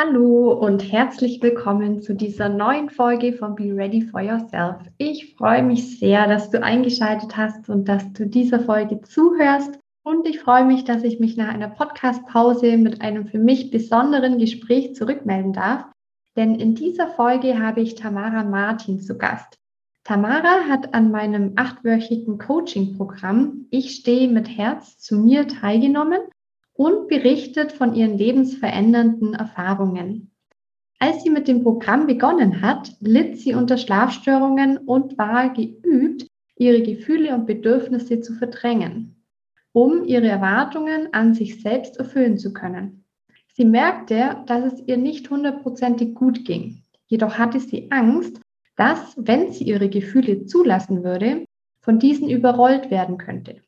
Hallo und herzlich willkommen zu dieser neuen Folge von Be Ready for Yourself. Ich freue mich sehr, dass du eingeschaltet hast und dass du dieser Folge zuhörst. Und ich freue mich, dass ich mich nach einer Podcast-Pause mit einem für mich besonderen Gespräch zurückmelden darf. Denn in dieser Folge habe ich Tamara Martin zu Gast. Tamara hat an meinem achtwöchigen Coaching-Programm Ich stehe mit Herz zu mir teilgenommen und berichtet von ihren lebensverändernden Erfahrungen. Als sie mit dem Programm begonnen hat, litt sie unter Schlafstörungen und war geübt, ihre Gefühle und Bedürfnisse zu verdrängen, um ihre Erwartungen an sich selbst erfüllen zu können. Sie merkte, dass es ihr nicht hundertprozentig gut ging. Jedoch hatte sie Angst, dass, wenn sie ihre Gefühle zulassen würde, von diesen überrollt werden könnte.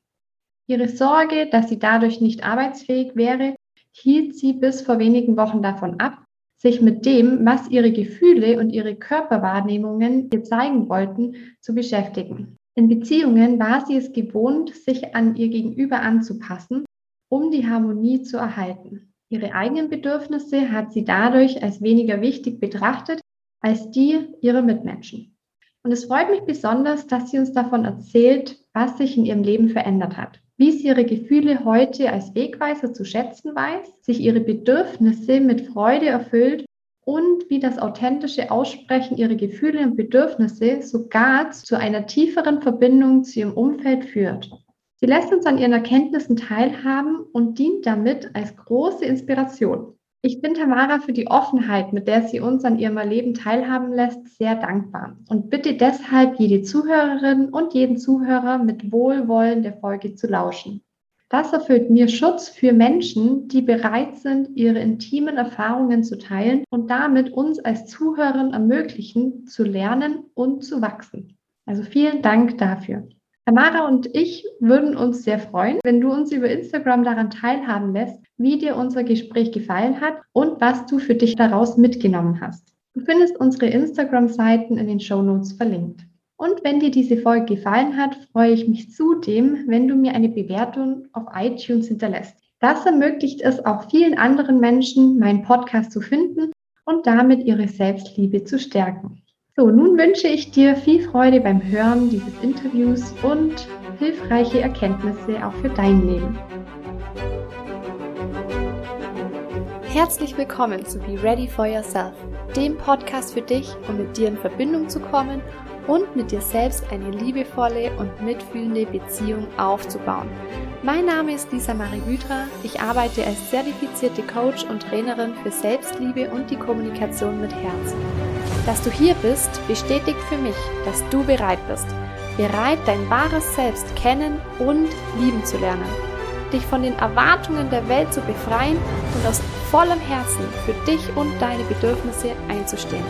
Ihre Sorge, dass sie dadurch nicht arbeitsfähig wäre, hielt sie bis vor wenigen Wochen davon ab, sich mit dem, was ihre Gefühle und ihre Körperwahrnehmungen ihr zeigen wollten, zu beschäftigen. In Beziehungen war sie es gewohnt, sich an ihr Gegenüber anzupassen, um die Harmonie zu erhalten. Ihre eigenen Bedürfnisse hat sie dadurch als weniger wichtig betrachtet als die ihrer Mitmenschen. Und es freut mich besonders, dass sie uns davon erzählt, was sich in ihrem Leben verändert hat wie sie ihre Gefühle heute als Wegweiser zu schätzen weiß, sich ihre Bedürfnisse mit Freude erfüllt und wie das authentische Aussprechen ihrer Gefühle und Bedürfnisse sogar zu einer tieferen Verbindung zu ihrem Umfeld führt. Sie lässt uns an ihren Erkenntnissen teilhaben und dient damit als große Inspiration. Ich bin Tamara für die Offenheit, mit der sie uns an ihrem Erleben teilhaben lässt, sehr dankbar und bitte deshalb jede Zuhörerin und jeden Zuhörer mit Wohlwollen der Folge zu lauschen. Das erfüllt mir Schutz für Menschen, die bereit sind, ihre intimen Erfahrungen zu teilen und damit uns als Zuhörerin ermöglichen, zu lernen und zu wachsen. Also vielen Dank dafür. Tamara und ich würden uns sehr freuen, wenn du uns über Instagram daran teilhaben lässt, wie dir unser Gespräch gefallen hat und was du für dich daraus mitgenommen hast. Du findest unsere Instagram-Seiten in den Show Notes verlinkt. Und wenn dir diese Folge gefallen hat, freue ich mich zudem, wenn du mir eine Bewertung auf iTunes hinterlässt. Das ermöglicht es auch vielen anderen Menschen, meinen Podcast zu finden und damit ihre Selbstliebe zu stärken. So, nun wünsche ich dir viel Freude beim Hören dieses Interviews und hilfreiche Erkenntnisse auch für dein Leben. Herzlich willkommen zu Be Ready for Yourself, dem Podcast für dich, um mit dir in Verbindung zu kommen und mit dir selbst eine liebevolle und mitfühlende Beziehung aufzubauen. Mein Name ist Lisa Marie Hydra. Ich arbeite als zertifizierte Coach und Trainerin für Selbstliebe und die Kommunikation mit Herz. Dass du hier bist, bestätigt für mich, dass du bereit bist. Bereit, dein wahres Selbst kennen und lieben zu lernen. Dich von den Erwartungen der Welt zu befreien und aus vollem Herzen für dich und deine Bedürfnisse einzustehen.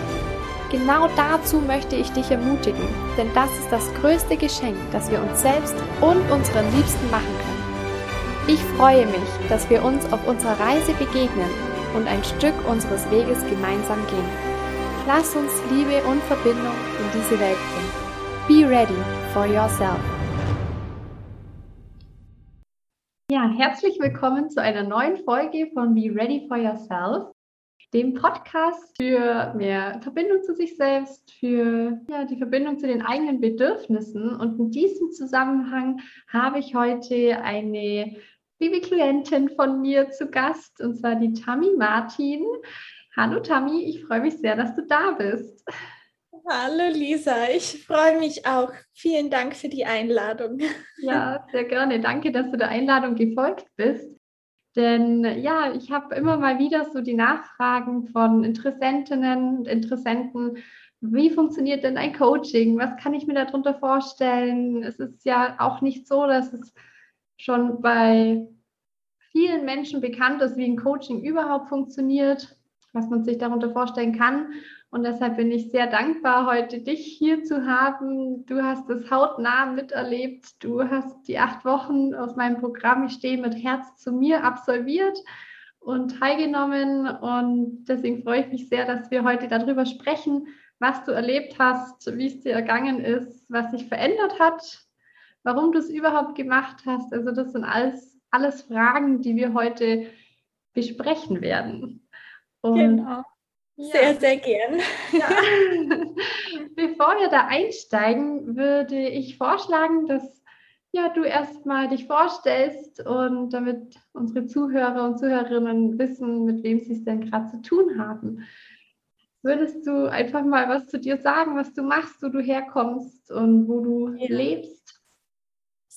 Genau dazu möchte ich dich ermutigen, denn das ist das größte Geschenk, das wir uns selbst und unseren Liebsten machen können. Ich freue mich, dass wir uns auf unserer Reise begegnen und ein Stück unseres Weges gemeinsam gehen. Lass uns Liebe und Verbindung in diese Welt bringen. Be ready for yourself. Ja, herzlich willkommen zu einer neuen Folge von Be Ready for Yourself, dem Podcast für mehr Verbindung zu sich selbst, für ja, die Verbindung zu den eigenen Bedürfnissen. Und in diesem Zusammenhang habe ich heute eine liebe Klientin von mir zu Gast, und zwar die Tammy Martin. Hallo Tammy, ich freue mich sehr, dass du da bist. Hallo Lisa, ich freue mich auch. Vielen Dank für die Einladung. Ja, sehr gerne. Danke, dass du der Einladung gefolgt bist. Denn ja, ich habe immer mal wieder so die Nachfragen von Interessentinnen und Interessenten, wie funktioniert denn ein Coaching? Was kann ich mir darunter vorstellen? Es ist ja auch nicht so, dass es schon bei vielen Menschen bekannt ist, wie ein Coaching überhaupt funktioniert was man sich darunter vorstellen kann. Und deshalb bin ich sehr dankbar, heute dich hier zu haben. Du hast es hautnah miterlebt. Du hast die acht Wochen aus meinem Programm Ich stehe mit Herz zu mir absolviert und teilgenommen. Und deswegen freue ich mich sehr, dass wir heute darüber sprechen, was du erlebt hast, wie es dir ergangen ist, was sich verändert hat, warum du es überhaupt gemacht hast. Also das sind alles, alles Fragen, die wir heute besprechen werden. Und genau. Sehr, ja. sehr gern. Ja. Bevor wir da einsteigen, würde ich vorschlagen, dass ja, du erstmal dich vorstellst und damit unsere Zuhörer und Zuhörerinnen wissen, mit wem sie es denn gerade zu tun haben. Würdest du einfach mal was zu dir sagen, was du machst, wo du herkommst und wo du ja. lebst?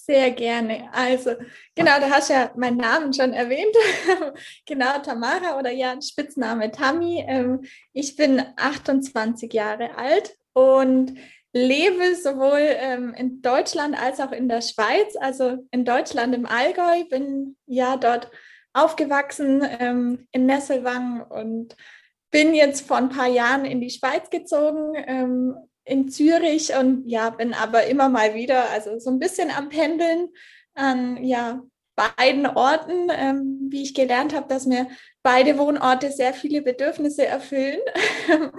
Sehr gerne. Also, genau, da hast du ja meinen Namen schon erwähnt. genau, Tamara oder ja, Spitzname Tami. Ähm, ich bin 28 Jahre alt und lebe sowohl ähm, in Deutschland als auch in der Schweiz. Also in Deutschland im Allgäu, bin ja dort aufgewachsen ähm, in Nesselwang und bin jetzt vor ein paar Jahren in die Schweiz gezogen, in Zürich und ja, bin aber immer mal wieder, also so ein bisschen am Pendeln an ja, beiden Orten, ähm, wie ich gelernt habe, dass mir beide Wohnorte sehr viele Bedürfnisse erfüllen.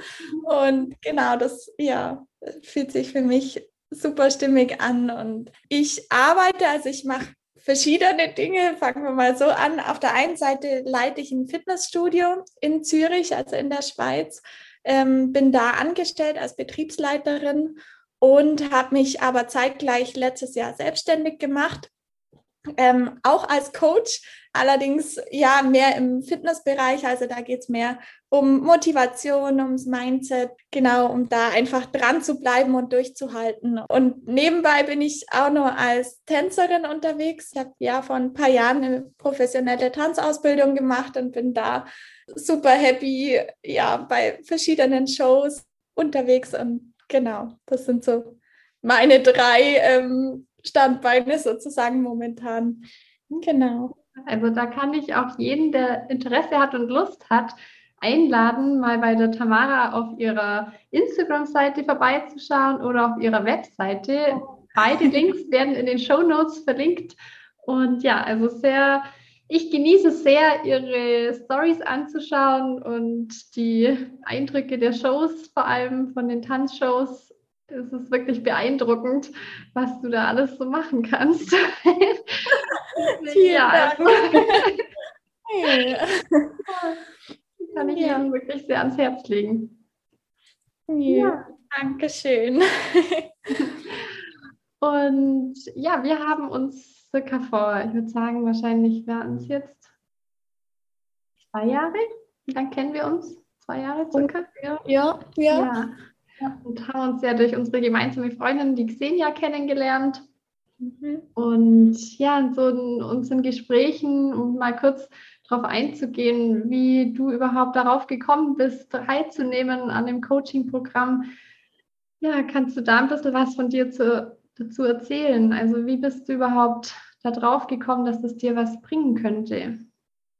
und genau, das ja, fühlt sich für mich super stimmig an. Und ich arbeite, also ich mache verschiedene Dinge. Fangen wir mal so an. Auf der einen Seite leite ich ein Fitnessstudio in Zürich, also in der Schweiz. Ähm, bin da angestellt als Betriebsleiterin und habe mich aber zeitgleich letztes Jahr selbstständig gemacht ähm, auch als Coach, allerdings ja mehr im Fitnessbereich. Also da geht es mehr um Motivation, ums Mindset, genau, um da einfach dran zu bleiben und durchzuhalten. Und nebenbei bin ich auch noch als Tänzerin unterwegs. Ich habe ja vor ein paar Jahren eine professionelle Tanzausbildung gemacht und bin da super happy, ja, bei verschiedenen Shows unterwegs. Und genau, das sind so meine drei ähm, Standbeine sozusagen momentan. Genau. Also da kann ich auch jeden, der Interesse hat und Lust hat, einladen, mal bei der Tamara auf ihrer Instagram-Seite vorbeizuschauen oder auf ihrer Webseite. Beide Links werden in den Show Notes verlinkt. Und ja, also sehr, ich genieße sehr, ihre Stories anzuschauen und die Eindrücke der Shows, vor allem von den Tanzshows, es ist wirklich beeindruckend, was du da alles so machen kannst. Vielen ja, Dank. kann ich ja. Ihnen wirklich sehr ans Herz legen. Ja, ja. Dankeschön. Und ja, wir haben uns circa vor, ich würde sagen, wahrscheinlich werden es jetzt zwei Jahre. Dann kennen wir uns. Zwei Jahre circa. Ja, ja. ja. ja und haben uns ja durch unsere gemeinsame Freundin, die Xenia, kennengelernt. Mhm. Und ja, so in unseren Gesprächen, um mal kurz darauf einzugehen, wie du überhaupt darauf gekommen bist, teilzunehmen an dem Coaching-Programm. Ja, kannst du da ein bisschen was von dir zu, dazu erzählen? Also wie bist du überhaupt darauf gekommen, dass es dir was bringen könnte?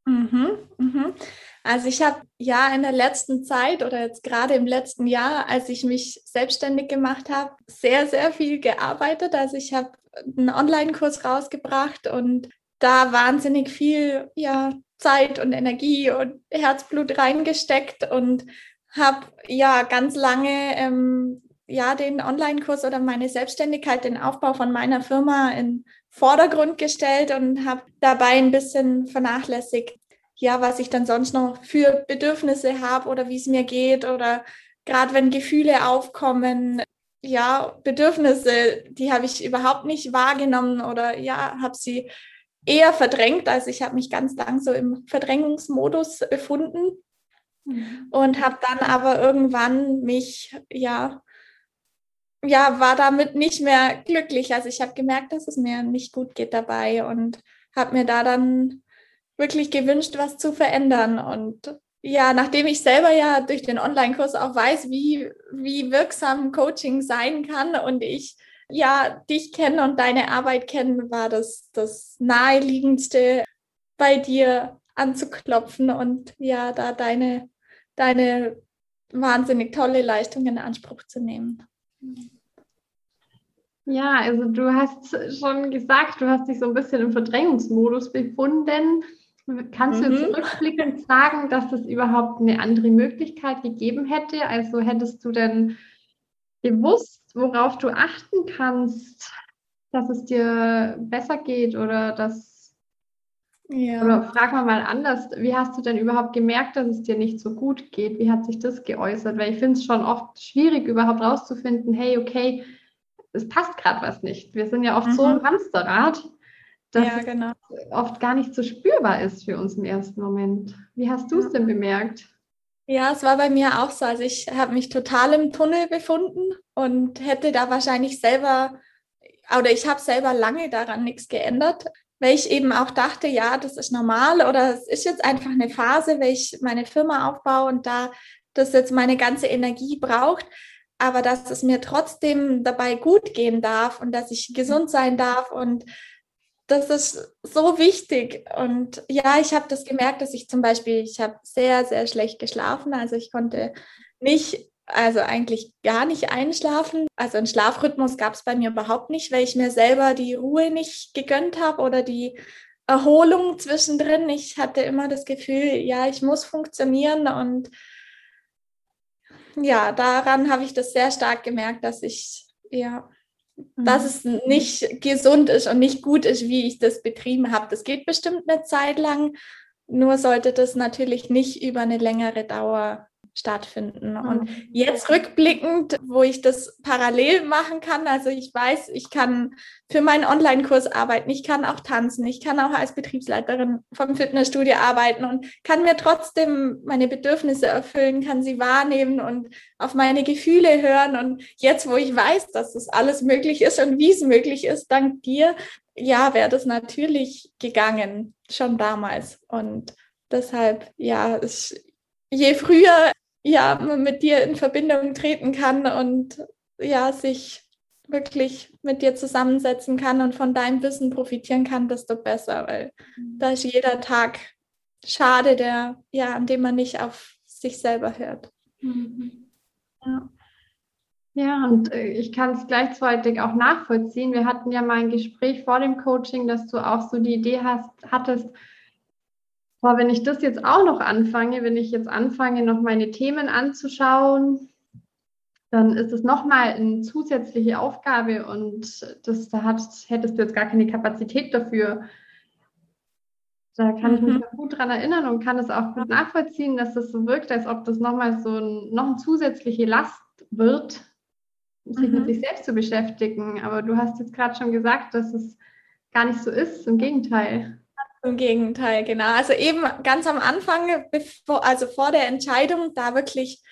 Mhm, mhm. Also ich habe ja in der letzten Zeit oder jetzt gerade im letzten Jahr, als ich mich selbstständig gemacht habe, sehr, sehr viel gearbeitet. Also ich habe einen Online-Kurs rausgebracht und da wahnsinnig viel ja, Zeit und Energie und Herzblut reingesteckt und habe ja ganz lange ähm, ja den Online-Kurs oder meine Selbstständigkeit, den Aufbau von meiner Firma in Vordergrund gestellt und habe dabei ein bisschen vernachlässigt, ja, was ich dann sonst noch für Bedürfnisse habe oder wie es mir geht oder gerade wenn Gefühle aufkommen, ja, Bedürfnisse, die habe ich überhaupt nicht wahrgenommen oder ja, habe sie eher verdrängt. Also ich habe mich ganz lang so im Verdrängungsmodus befunden mhm. und habe dann aber irgendwann mich, ja, ja, war damit nicht mehr glücklich. Also ich habe gemerkt, dass es mir nicht gut geht dabei und habe mir da dann wirklich gewünscht, was zu verändern. Und ja, nachdem ich selber ja durch den Online-Kurs auch weiß, wie, wie wirksam Coaching sein kann und ich ja dich kenne und deine Arbeit kenne, war das das naheliegendste, bei dir anzuklopfen und ja, da deine, deine wahnsinnig tolle Leistung in Anspruch zu nehmen. Ja, also du hast schon gesagt, du hast dich so ein bisschen im Verdrängungsmodus befunden. Kannst mhm. du zurückblickend sagen, dass es überhaupt eine andere Möglichkeit gegeben hätte? Also hättest du denn gewusst, worauf du achten kannst, dass es dir besser geht oder dass Ja. Oder frag mal mal anders, wie hast du denn überhaupt gemerkt, dass es dir nicht so gut geht? Wie hat sich das geäußert? Weil ich finde es schon oft schwierig, überhaupt rauszufinden, hey, okay, es passt gerade was nicht. Wir sind ja oft mhm. so im Hamsterrad, dass ja, genau. es oft gar nicht so spürbar ist für uns im ersten Moment. Wie hast du es denn bemerkt? Ja, es war bei mir auch so. Also ich habe mich total im Tunnel befunden und hätte da wahrscheinlich selber, oder ich habe selber lange daran nichts geändert weil ich eben auch dachte, ja, das ist normal oder es ist jetzt einfach eine Phase, weil ich meine Firma aufbaue und da das jetzt meine ganze Energie braucht, aber dass es mir trotzdem dabei gut gehen darf und dass ich gesund sein darf und das ist so wichtig. Und ja, ich habe das gemerkt, dass ich zum Beispiel, ich habe sehr, sehr schlecht geschlafen. Also ich konnte nicht also eigentlich gar nicht einschlafen. Also einen Schlafrhythmus gab es bei mir überhaupt nicht, weil ich mir selber die Ruhe nicht gegönnt habe oder die Erholung zwischendrin. Ich hatte immer das Gefühl, ja, ich muss funktionieren und ja, daran habe ich das sehr stark gemerkt, dass ich, ja, mhm. dass es nicht gesund ist und nicht gut ist, wie ich das betrieben habe. Das geht bestimmt eine Zeit lang, nur sollte das natürlich nicht über eine längere Dauer stattfinden. Und mhm. jetzt rückblickend, wo ich das parallel machen kann, also ich weiß, ich kann für meinen Online-Kurs arbeiten, ich kann auch tanzen, ich kann auch als Betriebsleiterin vom Fitnessstudio arbeiten und kann mir trotzdem meine Bedürfnisse erfüllen, kann sie wahrnehmen und auf meine Gefühle hören. Und jetzt, wo ich weiß, dass das alles möglich ist und wie es möglich ist, dank dir, ja, wäre das natürlich gegangen, schon damals. Und deshalb, ja, es, je früher ja, mit dir in Verbindung treten kann und ja, sich wirklich mit dir zusammensetzen kann und von deinem Wissen profitieren kann, desto besser, weil mhm. da ist jeder Tag schade, der, ja, an dem man nicht auf sich selber hört. Mhm. Ja. Ja, und äh, ich kann es gleichzeitig auch nachvollziehen. Wir hatten ja mal ein Gespräch vor dem Coaching, dass du auch so die Idee hast, hattest, boah, wenn ich das jetzt auch noch anfange, wenn ich jetzt anfange, noch meine Themen anzuschauen, dann ist es nochmal eine zusätzliche Aufgabe und das, da hat, hättest du jetzt gar keine Kapazität dafür. Da kann ich mich mhm. gut dran erinnern und kann es auch gut nachvollziehen, dass das so wirkt, als ob das nochmal so ein, noch eine zusätzliche Last wird, sich mhm. mit sich selbst zu beschäftigen. Aber du hast jetzt gerade schon gesagt, dass es gar nicht so ist, im Gegenteil. Im Gegenteil, genau. Also eben ganz am Anfang, bevor, also vor der Entscheidung, da wirklich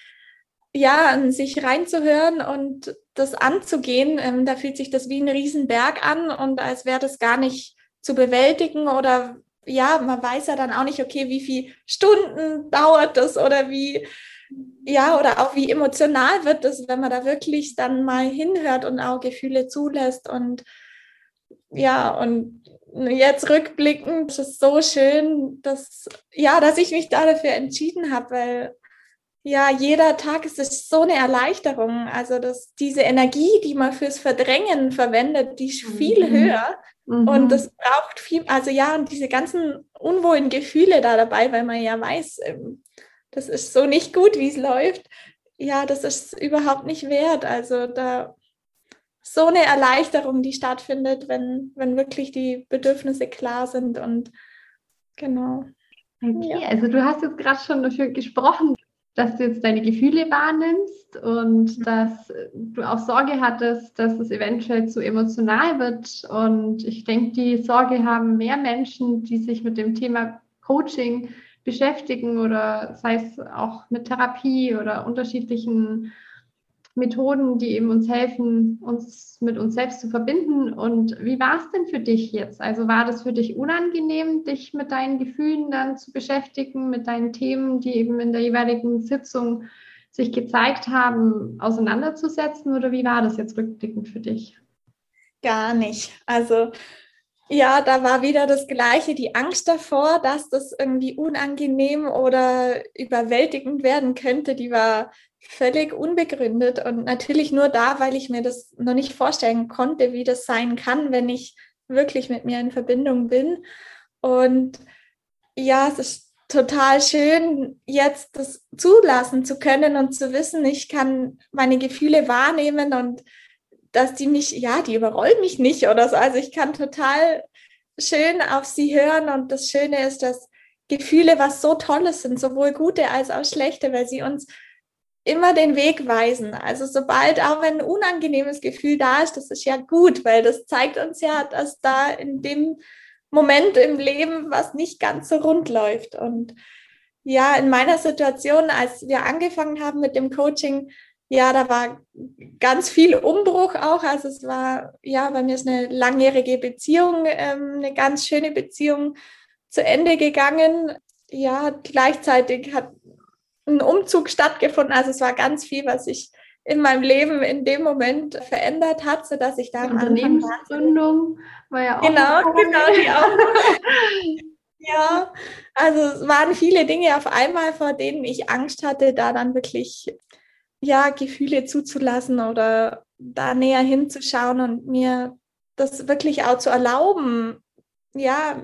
ja, an sich reinzuhören und das anzugehen, ähm, da fühlt sich das wie ein Riesenberg an und als wäre das gar nicht zu bewältigen oder ja, man weiß ja dann auch nicht, okay, wie viele Stunden dauert das oder wie, ja, oder auch wie emotional wird das, wenn man da wirklich dann mal hinhört und auch Gefühle zulässt und ja, und jetzt rückblickend ist es so schön, dass, ja, dass ich mich da dafür entschieden habe, weil ja, jeder Tag ist es so eine Erleichterung. Also, dass diese Energie, die man fürs Verdrängen verwendet, die ist viel mhm. höher. Mhm. Und das braucht viel, also ja, und diese ganzen unwohlen Gefühle da dabei, weil man ja weiß, ähm, das ist so nicht gut, wie es läuft. Ja, das ist überhaupt nicht wert. Also da so eine Erleichterung, die stattfindet, wenn, wenn wirklich die Bedürfnisse klar sind und genau. Okay, ja. also du hast jetzt gerade schon dafür gesprochen, dass du jetzt deine Gefühle wahrnimmst und mhm. dass du auch Sorge hattest, dass es eventuell zu emotional wird. Und ich denke, die Sorge haben mehr Menschen, die sich mit dem Thema Coaching beschäftigen oder sei es auch mit Therapie oder unterschiedlichen Methoden, die eben uns helfen, uns mit uns selbst zu verbinden. Und wie war es denn für dich jetzt? Also war das für dich unangenehm, dich mit deinen Gefühlen dann zu beschäftigen, mit deinen Themen, die eben in der jeweiligen Sitzung sich gezeigt haben, auseinanderzusetzen? Oder wie war das jetzt rückblickend für dich? Gar nicht. Also ja, da war wieder das Gleiche, die Angst davor, dass das irgendwie unangenehm oder überwältigend werden könnte, die war völlig unbegründet und natürlich nur da, weil ich mir das noch nicht vorstellen konnte, wie das sein kann, wenn ich wirklich mit mir in Verbindung bin. Und ja, es ist total schön, jetzt das zulassen zu können und zu wissen, ich kann meine Gefühle wahrnehmen und dass die mich, ja, die überrollen mich nicht oder so. Also ich kann total schön auf sie hören und das Schöne ist, dass Gefühle was so Tolles sind, sowohl gute als auch schlechte, weil sie uns immer den Weg weisen. Also sobald auch ein unangenehmes Gefühl da ist, das ist ja gut, weil das zeigt uns ja, dass da in dem Moment im Leben was nicht ganz so rund läuft. Und ja, in meiner Situation, als wir angefangen haben mit dem Coaching, ja, da war ganz viel Umbruch auch. Also es war, ja, bei mir ist eine langjährige Beziehung, ähm, eine ganz schöne Beziehung zu Ende gegangen. Ja, gleichzeitig hat ein Umzug stattgefunden. Also es war ganz viel, was sich in meinem Leben in dem Moment verändert hat, sodass ich da die Unternehmensgründung war ja auch genau, genau die auch. ja, also es waren viele Dinge auf einmal, vor denen ich Angst hatte, da dann wirklich ja Gefühle zuzulassen oder da näher hinzuschauen und mir das wirklich auch zu erlauben, ja,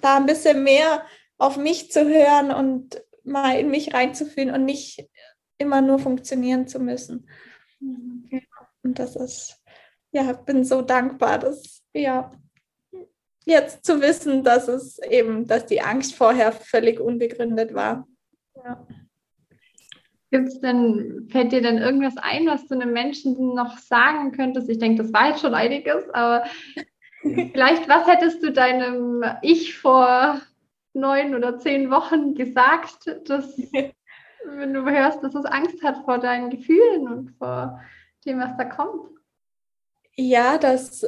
da ein bisschen mehr auf mich zu hören und mal in mich reinzufühlen und nicht immer nur funktionieren zu müssen. Mhm. Und das ist, ja, bin so dankbar, dass, ja, jetzt zu wissen, dass es eben, dass die Angst vorher völlig unbegründet war. Ja. Gibt's denn, fällt dir denn irgendwas ein, was du einem Menschen noch sagen könntest? Ich denke, das war jetzt schon einiges, aber vielleicht, was hättest du deinem Ich vor neun oder zehn Wochen gesagt, dass, wenn du hörst, dass es Angst hat vor deinen Gefühlen und vor dem, was da kommt? Ja, das,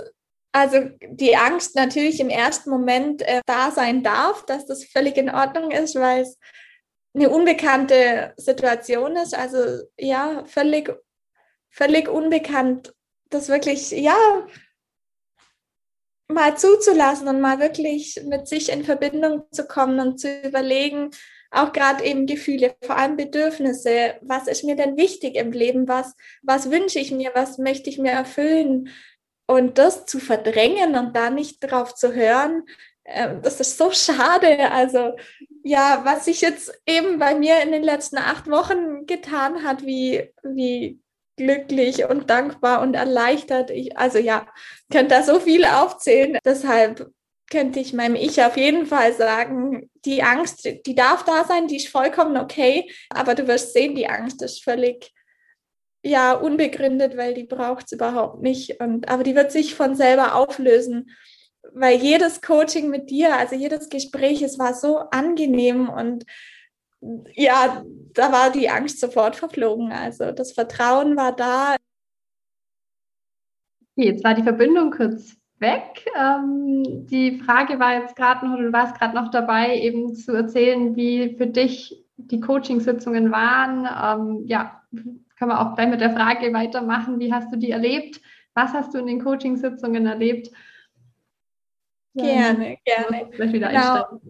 also die Angst natürlich im ersten Moment äh, da sein darf, dass das völlig in Ordnung ist, weil es eine unbekannte Situation ist. Also ja, völlig, völlig unbekannt. Das wirklich, ja, mal zuzulassen und mal wirklich mit sich in Verbindung zu kommen und zu überlegen, auch gerade eben Gefühle, vor allem Bedürfnisse. Was ist mir denn wichtig im Leben? Was, was wünsche ich mir? Was möchte ich mir erfüllen? Und das zu verdrängen und da nicht drauf zu hören, äh, das ist so schade. Also ja, was sich jetzt eben bei mir in den letzten acht Wochen getan hat, wie, wie glücklich und dankbar und erleichtert. Ich, also ja, könnte da so viel aufzählen. Deshalb könnte ich meinem Ich auf jeden Fall sagen, die Angst, die darf da sein, die ist vollkommen okay, aber du wirst sehen, die Angst ist völlig ja unbegründet, weil die braucht es überhaupt nicht. Und, aber die wird sich von selber auflösen, weil jedes Coaching mit dir, also jedes Gespräch, es war so angenehm und ja, da war die Angst sofort verflogen. Also das Vertrauen war da. Jetzt war die Verbindung kurz weg. Ähm, die Frage war jetzt gerade noch, du warst gerade noch dabei, eben zu erzählen, wie für dich die Coachingsitzungen waren. Ähm, ja, können wir auch gleich mit der Frage weitermachen. Wie hast du die erlebt? Was hast du in den Coachingsitzungen erlebt? Gerne, gerne. Genau.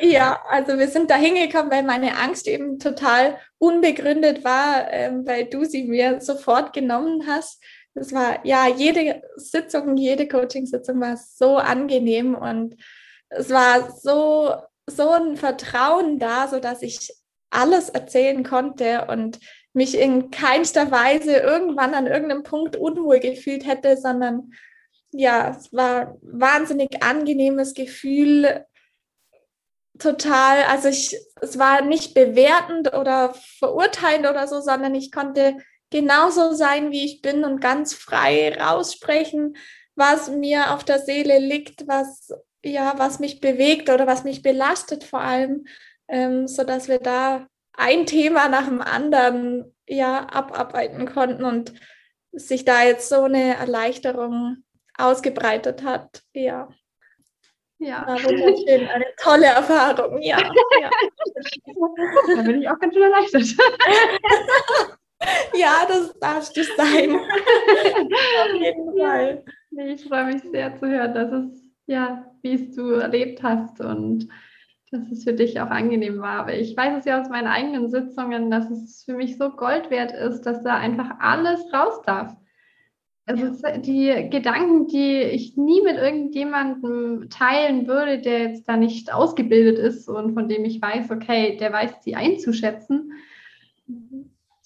Ja, also wir sind da hingekommen, weil meine Angst eben total unbegründet war, ähm, weil du sie mir sofort genommen hast. Das war, ja, jede Sitzung, jede Coaching-Sitzung war so angenehm und es war so, so ein Vertrauen da, so dass ich alles erzählen konnte und mich in keinster Weise irgendwann an irgendeinem Punkt unwohl gefühlt hätte, sondern ja, es war ein wahnsinnig angenehmes Gefühl. Total, also ich, es war nicht bewertend oder verurteilend oder so, sondern ich konnte genauso sein, wie ich bin und ganz frei raussprechen, was mir auf der Seele liegt, was ja, was mich bewegt oder was mich belastet vor allem, ähm, so dass wir da ein Thema nach dem anderen ja abarbeiten konnten und sich da jetzt so eine Erleichterung ausgebreitet hat. Ja. Ja. War wunderschön, eine tolle Erfahrung, ja. ja. Da bin ich auch ganz schön erleichtert. ja, das darf du sein. Auf jeden Fall. Ich freue mich sehr zu hören, dass es, ja, wie es du erlebt hast und dass es für dich auch angenehm war. Aber ich weiß es ja aus meinen eigenen Sitzungen, dass es für mich so Gold wert ist, dass da einfach alles raus darf. Also die Gedanken, die ich nie mit irgendjemandem teilen würde, der jetzt da nicht ausgebildet ist und von dem ich weiß, okay, der weiß sie einzuschätzen,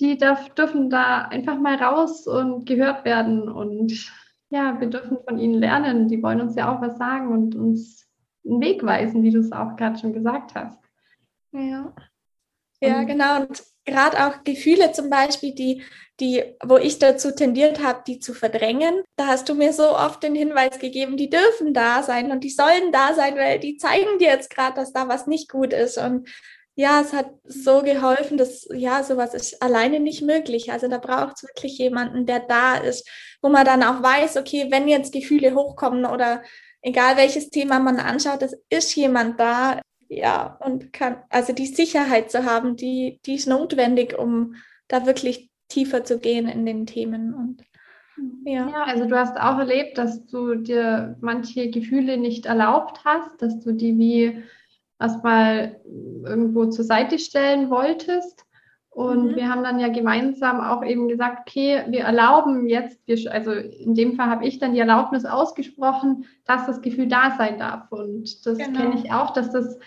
die darf, dürfen da einfach mal raus und gehört werden. Und ja, wir dürfen von ihnen lernen. Die wollen uns ja auch was sagen und uns einen Weg weisen, wie du es auch gerade schon gesagt hast. Ja. Ja, genau. Und gerade auch Gefühle zum Beispiel, die, die, wo ich dazu tendiert habe, die zu verdrängen. Da hast du mir so oft den Hinweis gegeben, die dürfen da sein und die sollen da sein, weil die zeigen dir jetzt gerade, dass da was nicht gut ist. Und ja, es hat so geholfen, dass ja, sowas ist alleine nicht möglich. Also da braucht es wirklich jemanden, der da ist, wo man dann auch weiß, okay, wenn jetzt Gefühle hochkommen oder egal welches Thema man anschaut, es ist jemand da, ja, und kann, also die Sicherheit zu haben, die, die ist notwendig, um da wirklich tiefer zu gehen in den Themen. Und ja. ja, also du hast auch erlebt, dass du dir manche Gefühle nicht erlaubt hast, dass du die wie erstmal irgendwo zur Seite stellen wolltest. Und mhm. wir haben dann ja gemeinsam auch eben gesagt, okay, wir erlauben jetzt, also in dem Fall habe ich dann die Erlaubnis ausgesprochen, dass das Gefühl da sein darf. Und das genau. kenne ich auch, dass das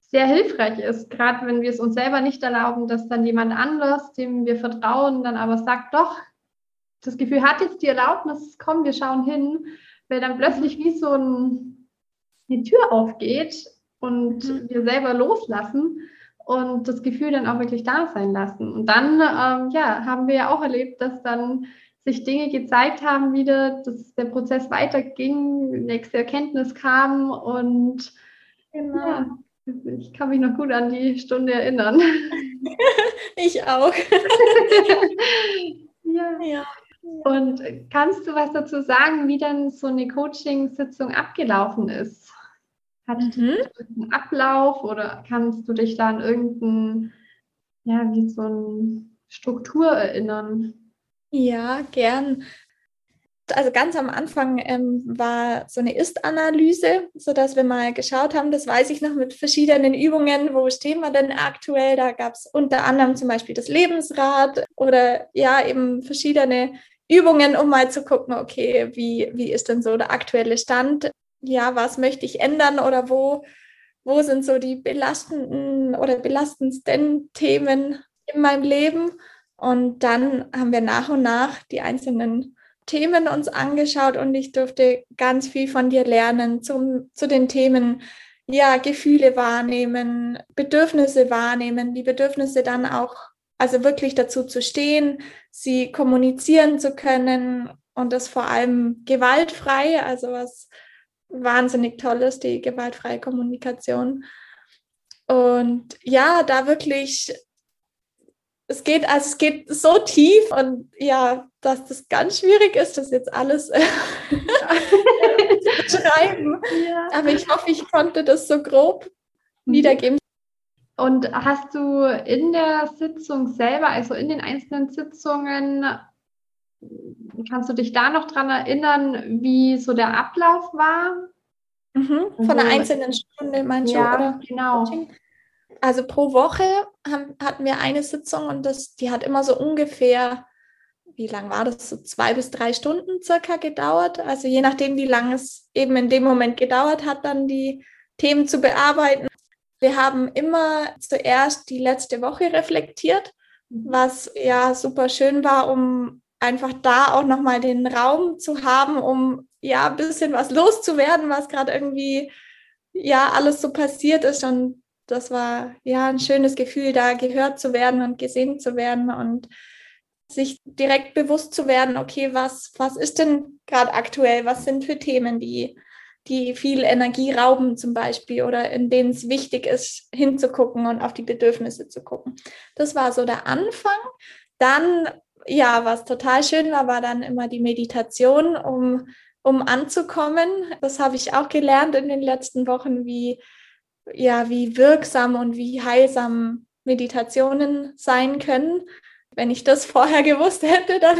sehr hilfreich ist, gerade wenn wir es uns selber nicht erlauben, dass dann jemand anders, dem wir vertrauen, dann aber sagt, doch, das Gefühl hat jetzt die Erlaubnis, komm, wir schauen hin, weil dann plötzlich wie so ein, eine Tür aufgeht und mhm. wir selber loslassen und das Gefühl dann auch wirklich da sein lassen. Und dann, ähm, ja, haben wir ja auch erlebt, dass dann sich Dinge gezeigt haben wieder, dass der Prozess weiterging, nächste Erkenntnis kam und genau. ja, ich kann mich noch gut an die Stunde erinnern. ich auch. ja. ja. Und kannst du was dazu sagen, wie dann so eine Coaching-Sitzung abgelaufen ist? Hat mhm. einen Ablauf oder kannst du dich da an irgendeinen, ja, wie so eine Struktur erinnern? Ja, gern. Also ganz am Anfang ähm, war so eine Ist-Analyse, sodass wir mal geschaut haben, das weiß ich noch mit verschiedenen Übungen, wo stehen wir denn aktuell? Da gab es unter anderem zum Beispiel das Lebensrad oder ja, eben verschiedene Übungen, um mal zu gucken, okay, wie, wie ist denn so der aktuelle Stand? Ja, was möchte ich ändern oder wo, wo sind so die belastenden oder belastendsten Themen in meinem Leben? Und dann haben wir nach und nach die einzelnen Themen uns angeschaut und ich durfte ganz viel von dir lernen zum, zu den Themen, ja, Gefühle wahrnehmen, Bedürfnisse wahrnehmen, die Bedürfnisse dann auch, also wirklich dazu zu stehen, sie kommunizieren zu können und das vor allem gewaltfrei, also was wahnsinnig toll ist, die gewaltfreie Kommunikation. Und ja, da wirklich es geht, also es geht so tief und ja, dass das ganz schwierig ist, das jetzt alles äh, zu schreiben. Ja. Aber ich hoffe, ich konnte das so grob mhm. wiedergeben. Und hast du in der Sitzung selber, also in den einzelnen Sitzungen, kannst du dich da noch dran erinnern, wie so der Ablauf war? Mhm, von also, einer einzelnen Stunde, meinst ja, du? Oder? Genau. Also pro Woche haben, hatten wir eine Sitzung und das, die hat immer so ungefähr, wie lang war das? So zwei bis drei Stunden circa gedauert. Also je nachdem, wie lange es eben in dem Moment gedauert hat, dann die Themen zu bearbeiten. Wir haben immer zuerst die letzte Woche reflektiert, was ja super schön war, um einfach da auch nochmal den Raum zu haben, um ja ein bisschen was loszuwerden, was gerade irgendwie ja alles so passiert ist und das war ja ein schönes Gefühl, da gehört zu werden und gesehen zu werden und sich direkt bewusst zu werden, okay, was, was ist denn gerade aktuell, was sind für Themen, die, die viel Energie rauben zum Beispiel oder in denen es wichtig ist, hinzugucken und auf die Bedürfnisse zu gucken. Das war so der Anfang. Dann, ja, was total schön war, war dann immer die Meditation, um, um anzukommen. Das habe ich auch gelernt in den letzten Wochen, wie ja, wie wirksam und wie heilsam Meditationen sein können. Wenn ich das vorher gewusst hätte, dann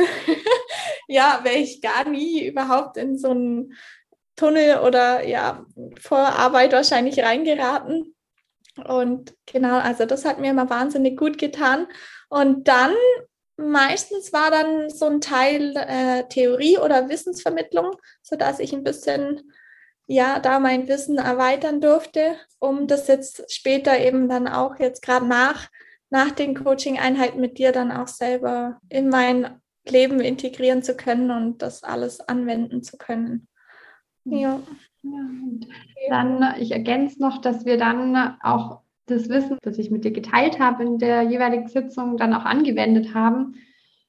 ja, wäre ich gar nie überhaupt in so einen Tunnel oder ja, vor Arbeit wahrscheinlich reingeraten. Und genau, also das hat mir immer wahnsinnig gut getan. Und dann meistens war dann so ein Teil äh, Theorie oder Wissensvermittlung, sodass ich ein bisschen ja, da mein Wissen erweitern durfte, um das jetzt später eben dann auch jetzt gerade nach, nach den Coaching-Einheiten mit dir dann auch selber in mein Leben integrieren zu können und das alles anwenden zu können. Ja. ja dann, ich ergänze noch, dass wir dann auch das Wissen, das ich mit dir geteilt habe in der jeweiligen Sitzung, dann auch angewendet haben,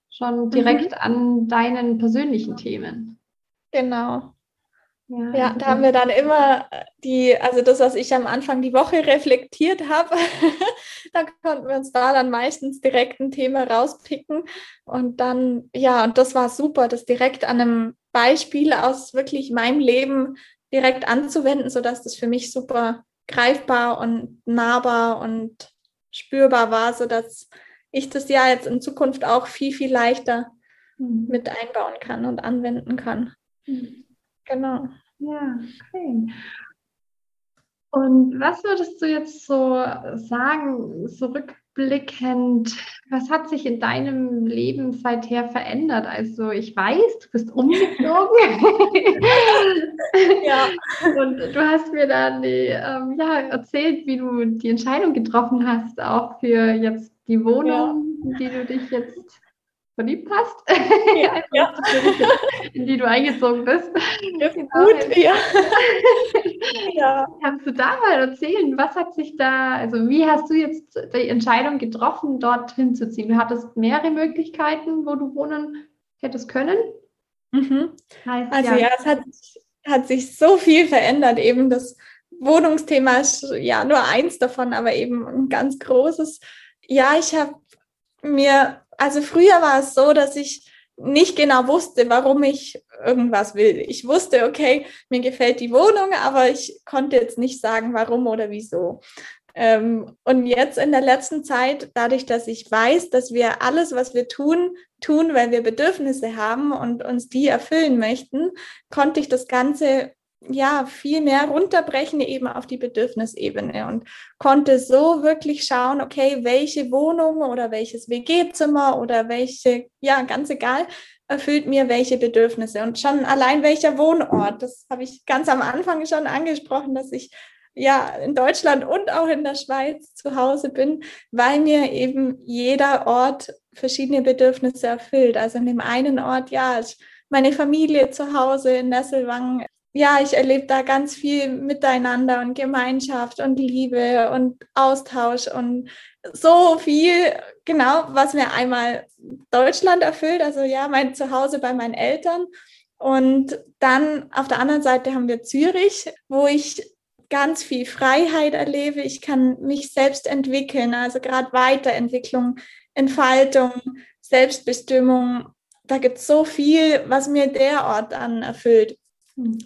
schon direkt mhm. an deinen persönlichen Themen. Genau. Ja, ja, da haben wir dann immer die, also das, was ich am Anfang die Woche reflektiert habe, da konnten wir uns da dann meistens direkt ein Thema rauspicken. Und dann, ja, und das war super, das direkt an einem Beispiel aus wirklich meinem Leben direkt anzuwenden, sodass das für mich super greifbar und nahbar und spürbar war, sodass ich das ja jetzt in Zukunft auch viel, viel leichter mhm. mit einbauen kann und anwenden kann. Mhm. Genau. Ja, okay. Und was würdest du jetzt so sagen, zurückblickend, was hat sich in deinem Leben seither verändert? Also ich weiß, du bist umgeflogen. ja. Und du hast mir dann die, ähm, ja, erzählt, wie du die Entscheidung getroffen hast, auch für jetzt die Wohnung, ja. die du dich jetzt verliebt hast, ja, ja. in die du eingezogen bist. Das ist gut, ja. ja. Kannst du da mal erzählen, was hat sich da, also wie hast du jetzt die Entscheidung getroffen, dort hinzuziehen? Du hattest mehrere Möglichkeiten, wo du wohnen hättest können. Mhm. Heißt, also ja, es hat, hat sich so viel verändert, eben das Wohnungsthema ist ja nur eins davon, aber eben ein ganz großes. Ja, ich habe mir also früher war es so, dass ich nicht genau wusste, warum ich irgendwas will. Ich wusste, okay, mir gefällt die Wohnung, aber ich konnte jetzt nicht sagen, warum oder wieso. Ähm, und jetzt in der letzten Zeit, dadurch, dass ich weiß, dass wir alles, was wir tun, tun, weil wir Bedürfnisse haben und uns die erfüllen möchten, konnte ich das Ganze ja viel mehr runterbrechen eben auf die Bedürfnisebene und konnte so wirklich schauen, okay, welche Wohnung oder welches WG-Zimmer oder welche, ja, ganz egal, erfüllt mir welche Bedürfnisse und schon allein welcher Wohnort. Das habe ich ganz am Anfang schon angesprochen, dass ich ja in Deutschland und auch in der Schweiz zu Hause bin, weil mir eben jeder Ort verschiedene Bedürfnisse erfüllt. Also in dem einen Ort, ja, meine Familie zu Hause in Nesselwangen ja, ich erlebe da ganz viel Miteinander und Gemeinschaft und Liebe und Austausch und so viel, genau, was mir einmal Deutschland erfüllt, also ja, mein Zuhause bei meinen Eltern. Und dann auf der anderen Seite haben wir Zürich, wo ich ganz viel Freiheit erlebe. Ich kann mich selbst entwickeln, also gerade Weiterentwicklung, Entfaltung, Selbstbestimmung. Da gibt es so viel, was mir der Ort dann erfüllt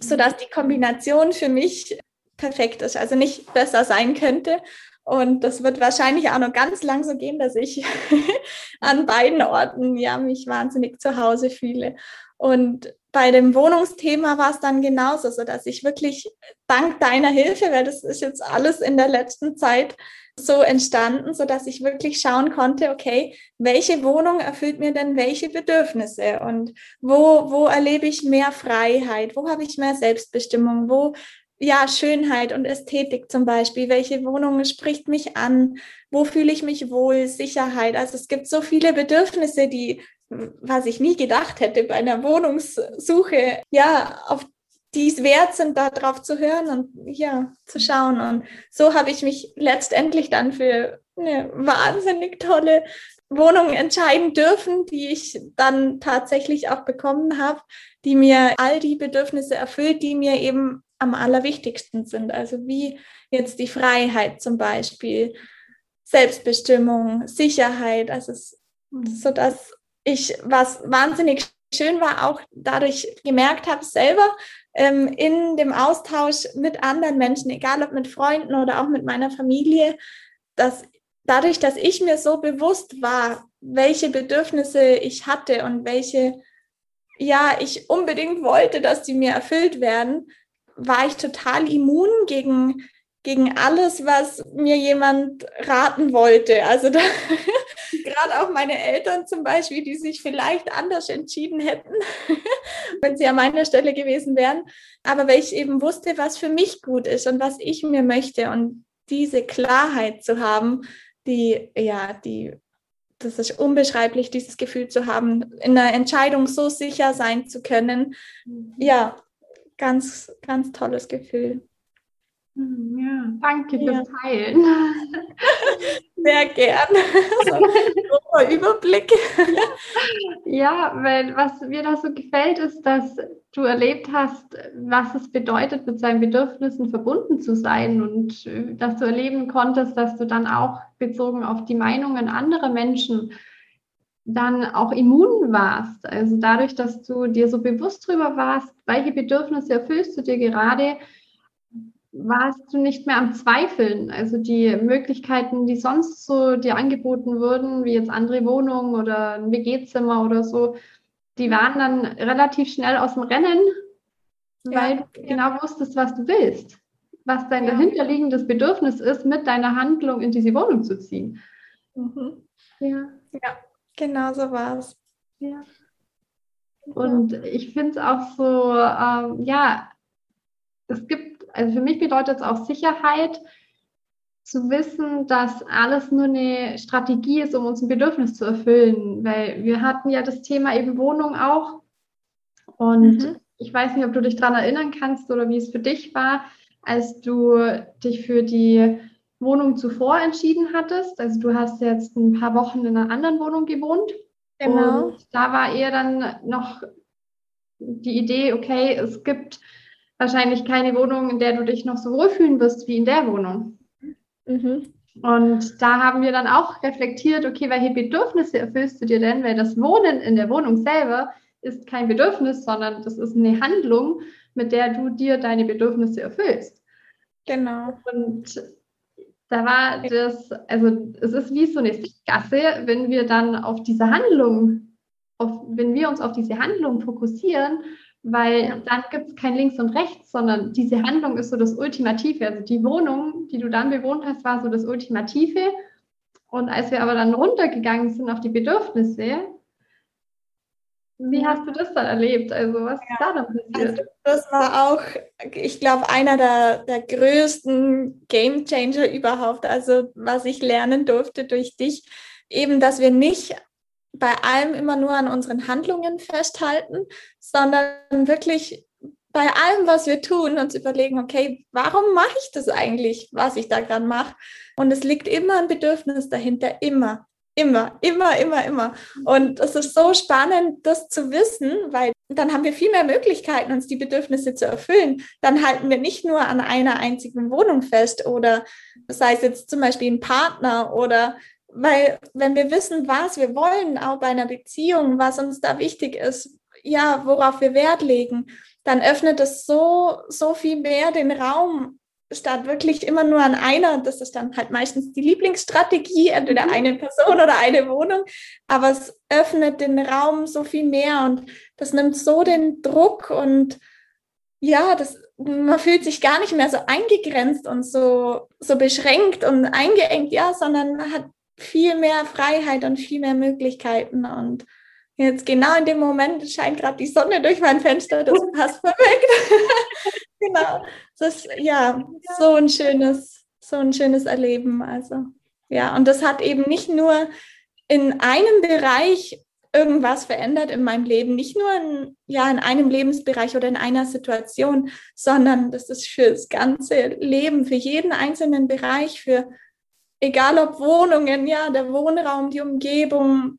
sodass die Kombination für mich perfekt ist, also nicht besser sein könnte. Und das wird wahrscheinlich auch noch ganz lang so gehen, dass ich an beiden Orten ja mich wahnsinnig zu Hause fühle. Und bei dem Wohnungsthema war es dann genauso, so dass ich wirklich dank deiner Hilfe, weil das ist jetzt alles in der letzten Zeit so entstanden, so dass ich wirklich schauen konnte, okay, welche Wohnung erfüllt mir denn welche Bedürfnisse und wo, wo erlebe ich mehr Freiheit, wo habe ich mehr Selbstbestimmung, wo ja, Schönheit und Ästhetik zum Beispiel. Welche Wohnung spricht mich an? Wo fühle ich mich wohl? Sicherheit. Also es gibt so viele Bedürfnisse, die, was ich nie gedacht hätte bei einer Wohnungssuche, ja, auf die es wert sind, darauf zu hören und ja, zu schauen. Und so habe ich mich letztendlich dann für eine wahnsinnig tolle Wohnung entscheiden dürfen, die ich dann tatsächlich auch bekommen habe, die mir all die Bedürfnisse erfüllt, die mir eben am allerwichtigsten sind. Also wie jetzt die Freiheit zum Beispiel, Selbstbestimmung, Sicherheit. Also so dass ich was wahnsinnig schön war, auch dadurch gemerkt habe selber, ähm, in dem Austausch mit anderen Menschen, egal ob mit Freunden oder auch mit meiner Familie, dass dadurch, dass ich mir so bewusst war, welche Bedürfnisse ich hatte und welche, ja, ich unbedingt wollte, dass die mir erfüllt werden, war ich total immun gegen gegen alles, was mir jemand raten wollte. Also gerade auch meine Eltern zum Beispiel, die sich vielleicht anders entschieden hätten, wenn sie an meiner Stelle gewesen wären. Aber weil ich eben wusste, was für mich gut ist und was ich mir möchte und diese Klarheit zu haben, die, ja, die, das ist unbeschreiblich, dieses Gefühl zu haben, in einer Entscheidung so sicher sein zu können. Mhm. Ja, ganz, ganz tolles Gefühl. Hm, ja, danke ja. fürs Teilen. Sehr gern. So, Überblick. Ja, weil was mir da so gefällt, ist, dass du erlebt hast, was es bedeutet, mit seinen Bedürfnissen verbunden zu sein und äh, dass du erleben konntest, dass du dann auch bezogen auf die Meinungen anderer Menschen dann auch immun warst. Also dadurch, dass du dir so bewusst darüber warst, welche Bedürfnisse erfüllst du dir gerade, warst du nicht mehr am Zweifeln. Also die Möglichkeiten, die sonst so dir angeboten wurden, wie jetzt andere Wohnungen oder ein WG-Zimmer oder so, die waren dann relativ schnell aus dem Rennen, weil ja, du ja. genau wusstest, was du willst, was dein ja. dahinterliegendes Bedürfnis ist, mit deiner Handlung in diese Wohnung zu ziehen. Mhm. Ja. ja, genau so war es. Ja. Und ich finde es auch so, ähm, ja, es gibt also für mich bedeutet es auch Sicherheit, zu wissen, dass alles nur eine Strategie ist, um uns ein Bedürfnis zu erfüllen. Weil wir hatten ja das Thema eben Wohnung auch. Und mhm. ich weiß nicht, ob du dich daran erinnern kannst oder wie es für dich war, als du dich für die Wohnung zuvor entschieden hattest. Also du hast jetzt ein paar Wochen in einer anderen Wohnung gewohnt. Genau. Und da war eher dann noch die Idee, okay, es gibt wahrscheinlich keine Wohnung, in der du dich noch so wohlfühlen wirst wie in der Wohnung. Mhm. Und da haben wir dann auch reflektiert, okay, welche Bedürfnisse erfüllst du dir denn? Weil das Wohnen in der Wohnung selber ist kein Bedürfnis, sondern das ist eine Handlung, mit der du dir deine Bedürfnisse erfüllst. Genau. Und da war das, also es ist wie so eine Sichtgasse, wenn wir dann auf diese Handlung, auf, wenn wir uns auf diese Handlung fokussieren weil ja. dann gibt es kein Links und Rechts, sondern diese Handlung ist so das Ultimative. Also die Wohnung, die du dann bewohnt hast, war so das Ultimative. Und als wir aber dann runtergegangen sind auf die Bedürfnisse, wie hast du das dann erlebt? Also was ja. ist da dann passiert? Also das war auch, ich glaube, einer der, der größten Game Changer überhaupt. Also was ich lernen durfte durch dich, eben, dass wir nicht bei allem immer nur an unseren Handlungen festhalten, sondern wirklich bei allem, was wir tun, uns überlegen, okay, warum mache ich das eigentlich, was ich da gerade mache? Und es liegt immer ein Bedürfnis dahinter, immer, immer, immer, immer, immer. Und es ist so spannend, das zu wissen, weil dann haben wir viel mehr Möglichkeiten, uns die Bedürfnisse zu erfüllen. Dann halten wir nicht nur an einer einzigen Wohnung fest oder sei es jetzt zum Beispiel ein Partner oder weil wenn wir wissen, was wir wollen, auch bei einer Beziehung, was uns da wichtig ist, ja, worauf wir Wert legen, dann öffnet es so, so viel mehr den Raum, statt wirklich immer nur an einer, das ist dann halt meistens die Lieblingsstrategie, entweder mhm. eine Person oder eine Wohnung, aber es öffnet den Raum so viel mehr und das nimmt so den Druck und ja, das, man fühlt sich gar nicht mehr so eingegrenzt und so, so beschränkt und eingeengt, ja, sondern man hat viel mehr Freiheit und viel mehr Möglichkeiten. Und jetzt genau in dem Moment scheint gerade die Sonne durch mein Fenster, das passt perfekt. genau. Das ist ja so ein schönes, so ein schönes Erleben. Also ja, und das hat eben nicht nur in einem Bereich irgendwas verändert in meinem Leben, nicht nur in, ja, in einem Lebensbereich oder in einer Situation, sondern das ist für das ganze Leben, für jeden einzelnen Bereich, für egal ob Wohnungen, ja, der Wohnraum, die Umgebung,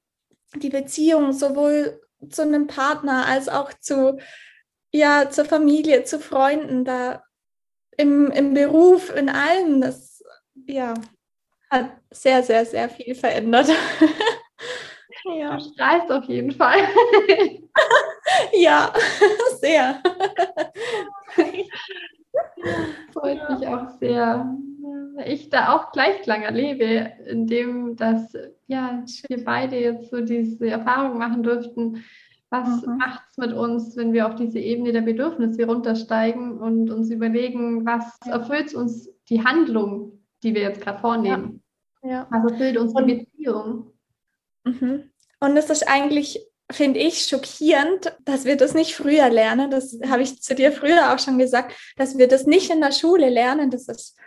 die Beziehung sowohl zu einem Partner als auch zu, ja, zur Familie, zu Freunden, da im, im Beruf, in allem, das, ja, hat sehr, sehr, sehr viel verändert. ja. Du strahlst auf jeden Fall. ja, sehr. Freut mich auch sehr ich da auch Gleichklang erlebe, indem dass ja, wir beide jetzt so diese Erfahrung machen durften. Was mhm. macht es mit uns, wenn wir auf diese Ebene der Bedürfnisse runtersteigen und uns überlegen, was erfüllt uns die Handlung, die wir jetzt gerade vornehmen? Ja. ja. Was erfüllt uns die Beziehung? Mhm. Und es ist eigentlich finde ich schockierend, dass wir das nicht früher lernen. Das habe ich zu dir früher auch schon gesagt, dass wir das nicht in der Schule lernen. Das ist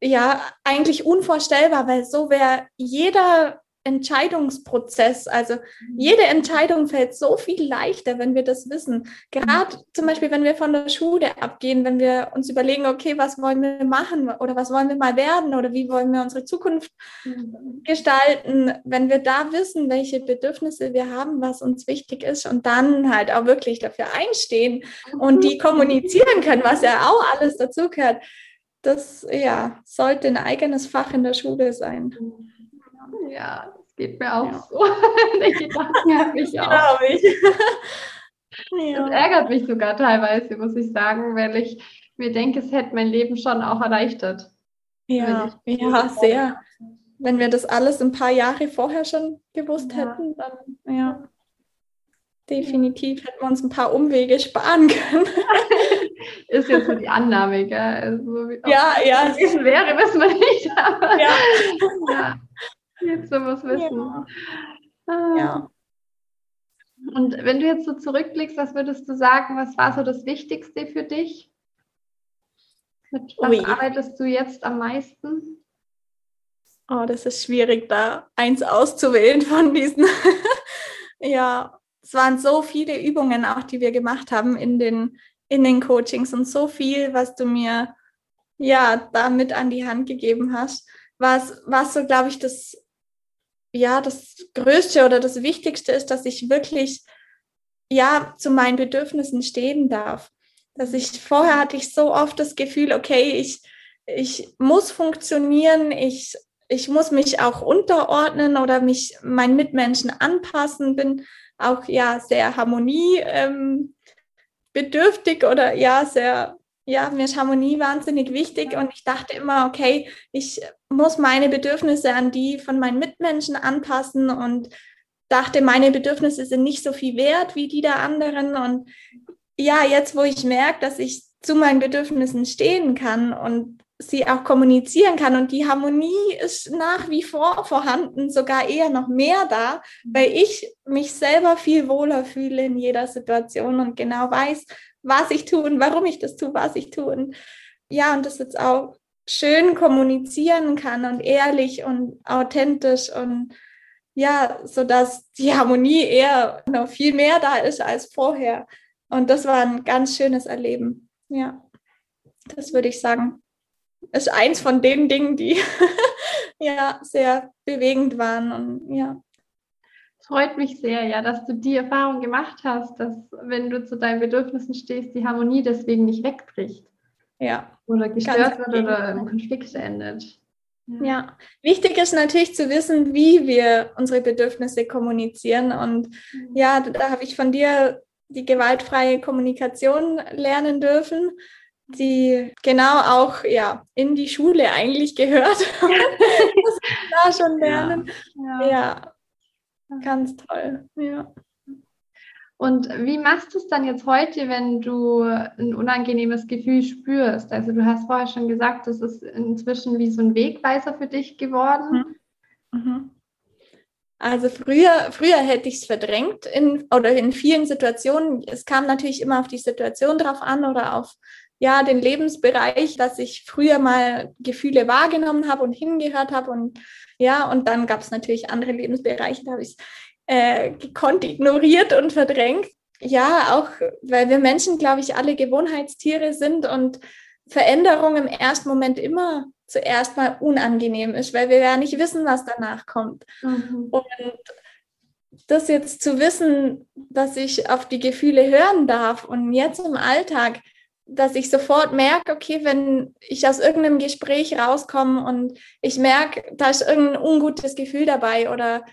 ja eigentlich unvorstellbar, weil so wäre jeder Entscheidungsprozess. Also jede Entscheidung fällt so viel leichter, wenn wir das wissen. Gerade zum Beispiel, wenn wir von der Schule abgehen, wenn wir uns überlegen, okay, was wollen wir machen oder was wollen wir mal werden oder wie wollen wir unsere Zukunft gestalten, wenn wir da wissen, welche Bedürfnisse wir haben, was uns wichtig ist und dann halt auch wirklich dafür einstehen und die kommunizieren können, was ja auch alles dazugehört das ja, sollte ein eigenes Fach in der Schule sein. Ja, das geht mir auch ja. so. Den Gedanken habe ich auch. Ich. ja. Das ärgert mich sogar teilweise, muss ich sagen, weil ich mir denke, es hätte mein Leben schon auch erleichtert. Ja, ja, sehr. Wenn wir das alles ein paar Jahre vorher schon gewusst ja. hätten, dann ja. Definitiv hätten wir uns ein paar Umwege sparen können. Ist jetzt so die Annahme, gell? Also, ja, ja. Wissen wäre, wissen wir nicht. Aber ja. ja. Jetzt soll man es wissen. Ja. Ah. ja. Und wenn du jetzt so zurückblickst, was würdest du sagen, was war so das Wichtigste für dich? Mit was Ui. arbeitest du jetzt am meisten? Oh, das ist schwierig, da eins auszuwählen von diesen. ja, es waren so viele Übungen auch, die wir gemacht haben in den, in den Coachings und so viel, was du mir ja damit an die Hand gegeben hast, was, was so, glaube ich, das, ja, das Größte oder das Wichtigste ist, dass ich wirklich, ja, zu meinen Bedürfnissen stehen darf. Dass ich, vorher hatte ich so oft das Gefühl, okay, ich, ich muss funktionieren, ich, ich muss mich auch unterordnen oder mich meinen Mitmenschen anpassen, bin auch ja sehr harmoniebedürftig ähm, oder ja sehr, ja, mir ist Harmonie wahnsinnig wichtig und ich dachte immer, okay, ich muss meine Bedürfnisse an die von meinen Mitmenschen anpassen und dachte, meine Bedürfnisse sind nicht so viel wert wie die der anderen und ja, jetzt wo ich merke, dass ich zu meinen Bedürfnissen stehen kann und sie auch kommunizieren kann. Und die Harmonie ist nach wie vor vorhanden, sogar eher noch mehr da, weil ich mich selber viel wohler fühle in jeder Situation und genau weiß, was ich tue und warum ich das tue, was ich tue. Und ja, und das jetzt auch schön kommunizieren kann und ehrlich und authentisch und ja, so dass die Harmonie eher noch viel mehr da ist als vorher. Und das war ein ganz schönes Erleben. Ja, das würde ich sagen ist eins von den Dingen, die ja sehr bewegend waren und ja. Freut mich sehr, ja, dass du die Erfahrung gemacht hast, dass wenn du zu deinen Bedürfnissen stehst, die Harmonie deswegen nicht wegbricht. Ja. Oder gestört wird oder im Konflikt endet. Ja. ja. wichtig ist natürlich zu wissen, wie wir unsere Bedürfnisse kommunizieren. Und mhm. ja, da habe ich von dir die gewaltfreie Kommunikation lernen dürfen die genau auch ja in die Schule eigentlich gehört. das da schon lernen. Ja, ja. ja. ganz toll. Ja. Und wie machst du es dann jetzt heute, wenn du ein unangenehmes Gefühl spürst? Also du hast vorher schon gesagt, das ist inzwischen wie so ein Wegweiser für dich geworden. Mhm. Mhm. Also früher, früher hätte ich es verdrängt in, oder in vielen Situationen. Es kam natürlich immer auf die Situation drauf an oder auf ja, den Lebensbereich, dass ich früher mal Gefühle wahrgenommen habe und hingehört habe und ja, und dann gab es natürlich andere Lebensbereiche, da habe ich es äh, gekonnt ignoriert und verdrängt. Ja, auch weil wir Menschen, glaube ich, alle Gewohnheitstiere sind und Veränderung im ersten Moment immer zuerst mal unangenehm ist, weil wir ja nicht wissen, was danach kommt. Mhm. Und das jetzt zu wissen, dass ich auf die Gefühle hören darf und jetzt im Alltag dass ich sofort merke, okay, wenn ich aus irgendeinem Gespräch rauskomme und ich merke, da ist irgendein ungutes Gefühl dabei oder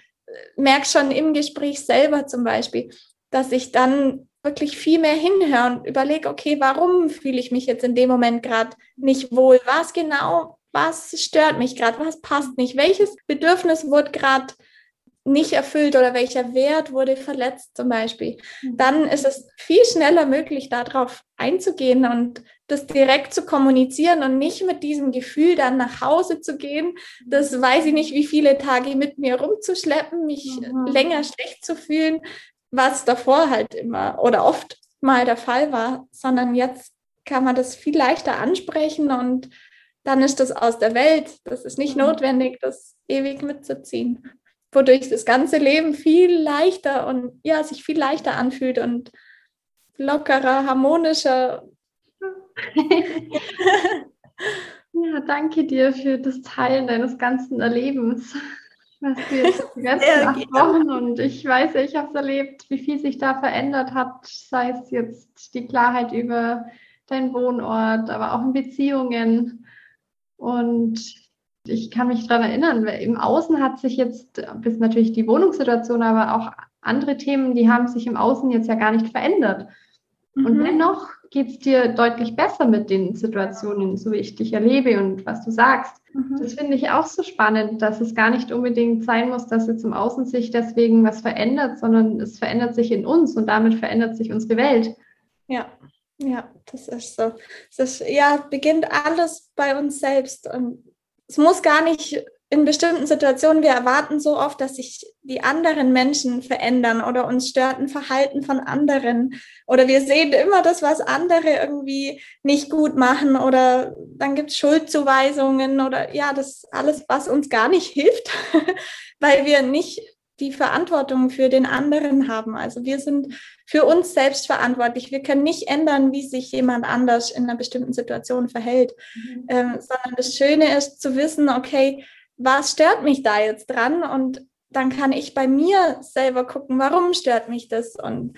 merke schon im Gespräch selber zum Beispiel, dass ich dann wirklich viel mehr hinhöre und überlege, okay, warum fühle ich mich jetzt in dem Moment gerade nicht wohl? Was genau, was stört mich gerade? Was passt nicht? Welches Bedürfnis wurde gerade nicht erfüllt oder welcher Wert wurde verletzt zum Beispiel, mhm. dann ist es viel schneller möglich, darauf einzugehen und das direkt zu kommunizieren und nicht mit diesem Gefühl dann nach Hause zu gehen, das weiß ich nicht, wie viele Tage mit mir rumzuschleppen, mich mhm. länger schlecht zu fühlen, was davor halt immer oder oft mal der Fall war, sondern jetzt kann man das viel leichter ansprechen und dann ist das aus der Welt. Das ist nicht mhm. notwendig, das ewig mitzuziehen. wodurch das ganze Leben viel leichter und ja, sich viel leichter anfühlt und lockerer, harmonischer. Ja, danke dir für das Teilen deines ganzen Erlebens. Was du jetzt die letzten acht Wochen und ich weiß, ich habe es erlebt, wie viel sich da verändert hat, sei es jetzt die Klarheit über deinen Wohnort, aber auch in Beziehungen. Und ich kann mich daran erinnern, im Außen hat sich jetzt, bis natürlich die Wohnungssituation, aber auch andere Themen, die haben sich im Außen jetzt ja gar nicht verändert. Mhm. Und dennoch geht es dir deutlich besser mit den Situationen, so wie ich dich erlebe und was du sagst. Mhm. Das finde ich auch so spannend, dass es gar nicht unbedingt sein muss, dass jetzt im Außen sich deswegen was verändert, sondern es verändert sich in uns und damit verändert sich unsere Welt. Ja, ja, das ist so. Das ist, ja, beginnt alles bei uns selbst und es muss gar nicht in bestimmten Situationen, wir erwarten so oft, dass sich die anderen Menschen verändern oder uns stört ein Verhalten von anderen oder wir sehen immer das, was andere irgendwie nicht gut machen oder dann gibt es Schuldzuweisungen oder ja, das alles, was uns gar nicht hilft, weil wir nicht die Verantwortung für den anderen haben. Also wir sind für uns selbst verantwortlich. Wir können nicht ändern, wie sich jemand anders in einer bestimmten Situation verhält, mhm. ähm, sondern das Schöne ist zu wissen, okay, was stört mich da jetzt dran? Und dann kann ich bei mir selber gucken, warum stört mich das? Und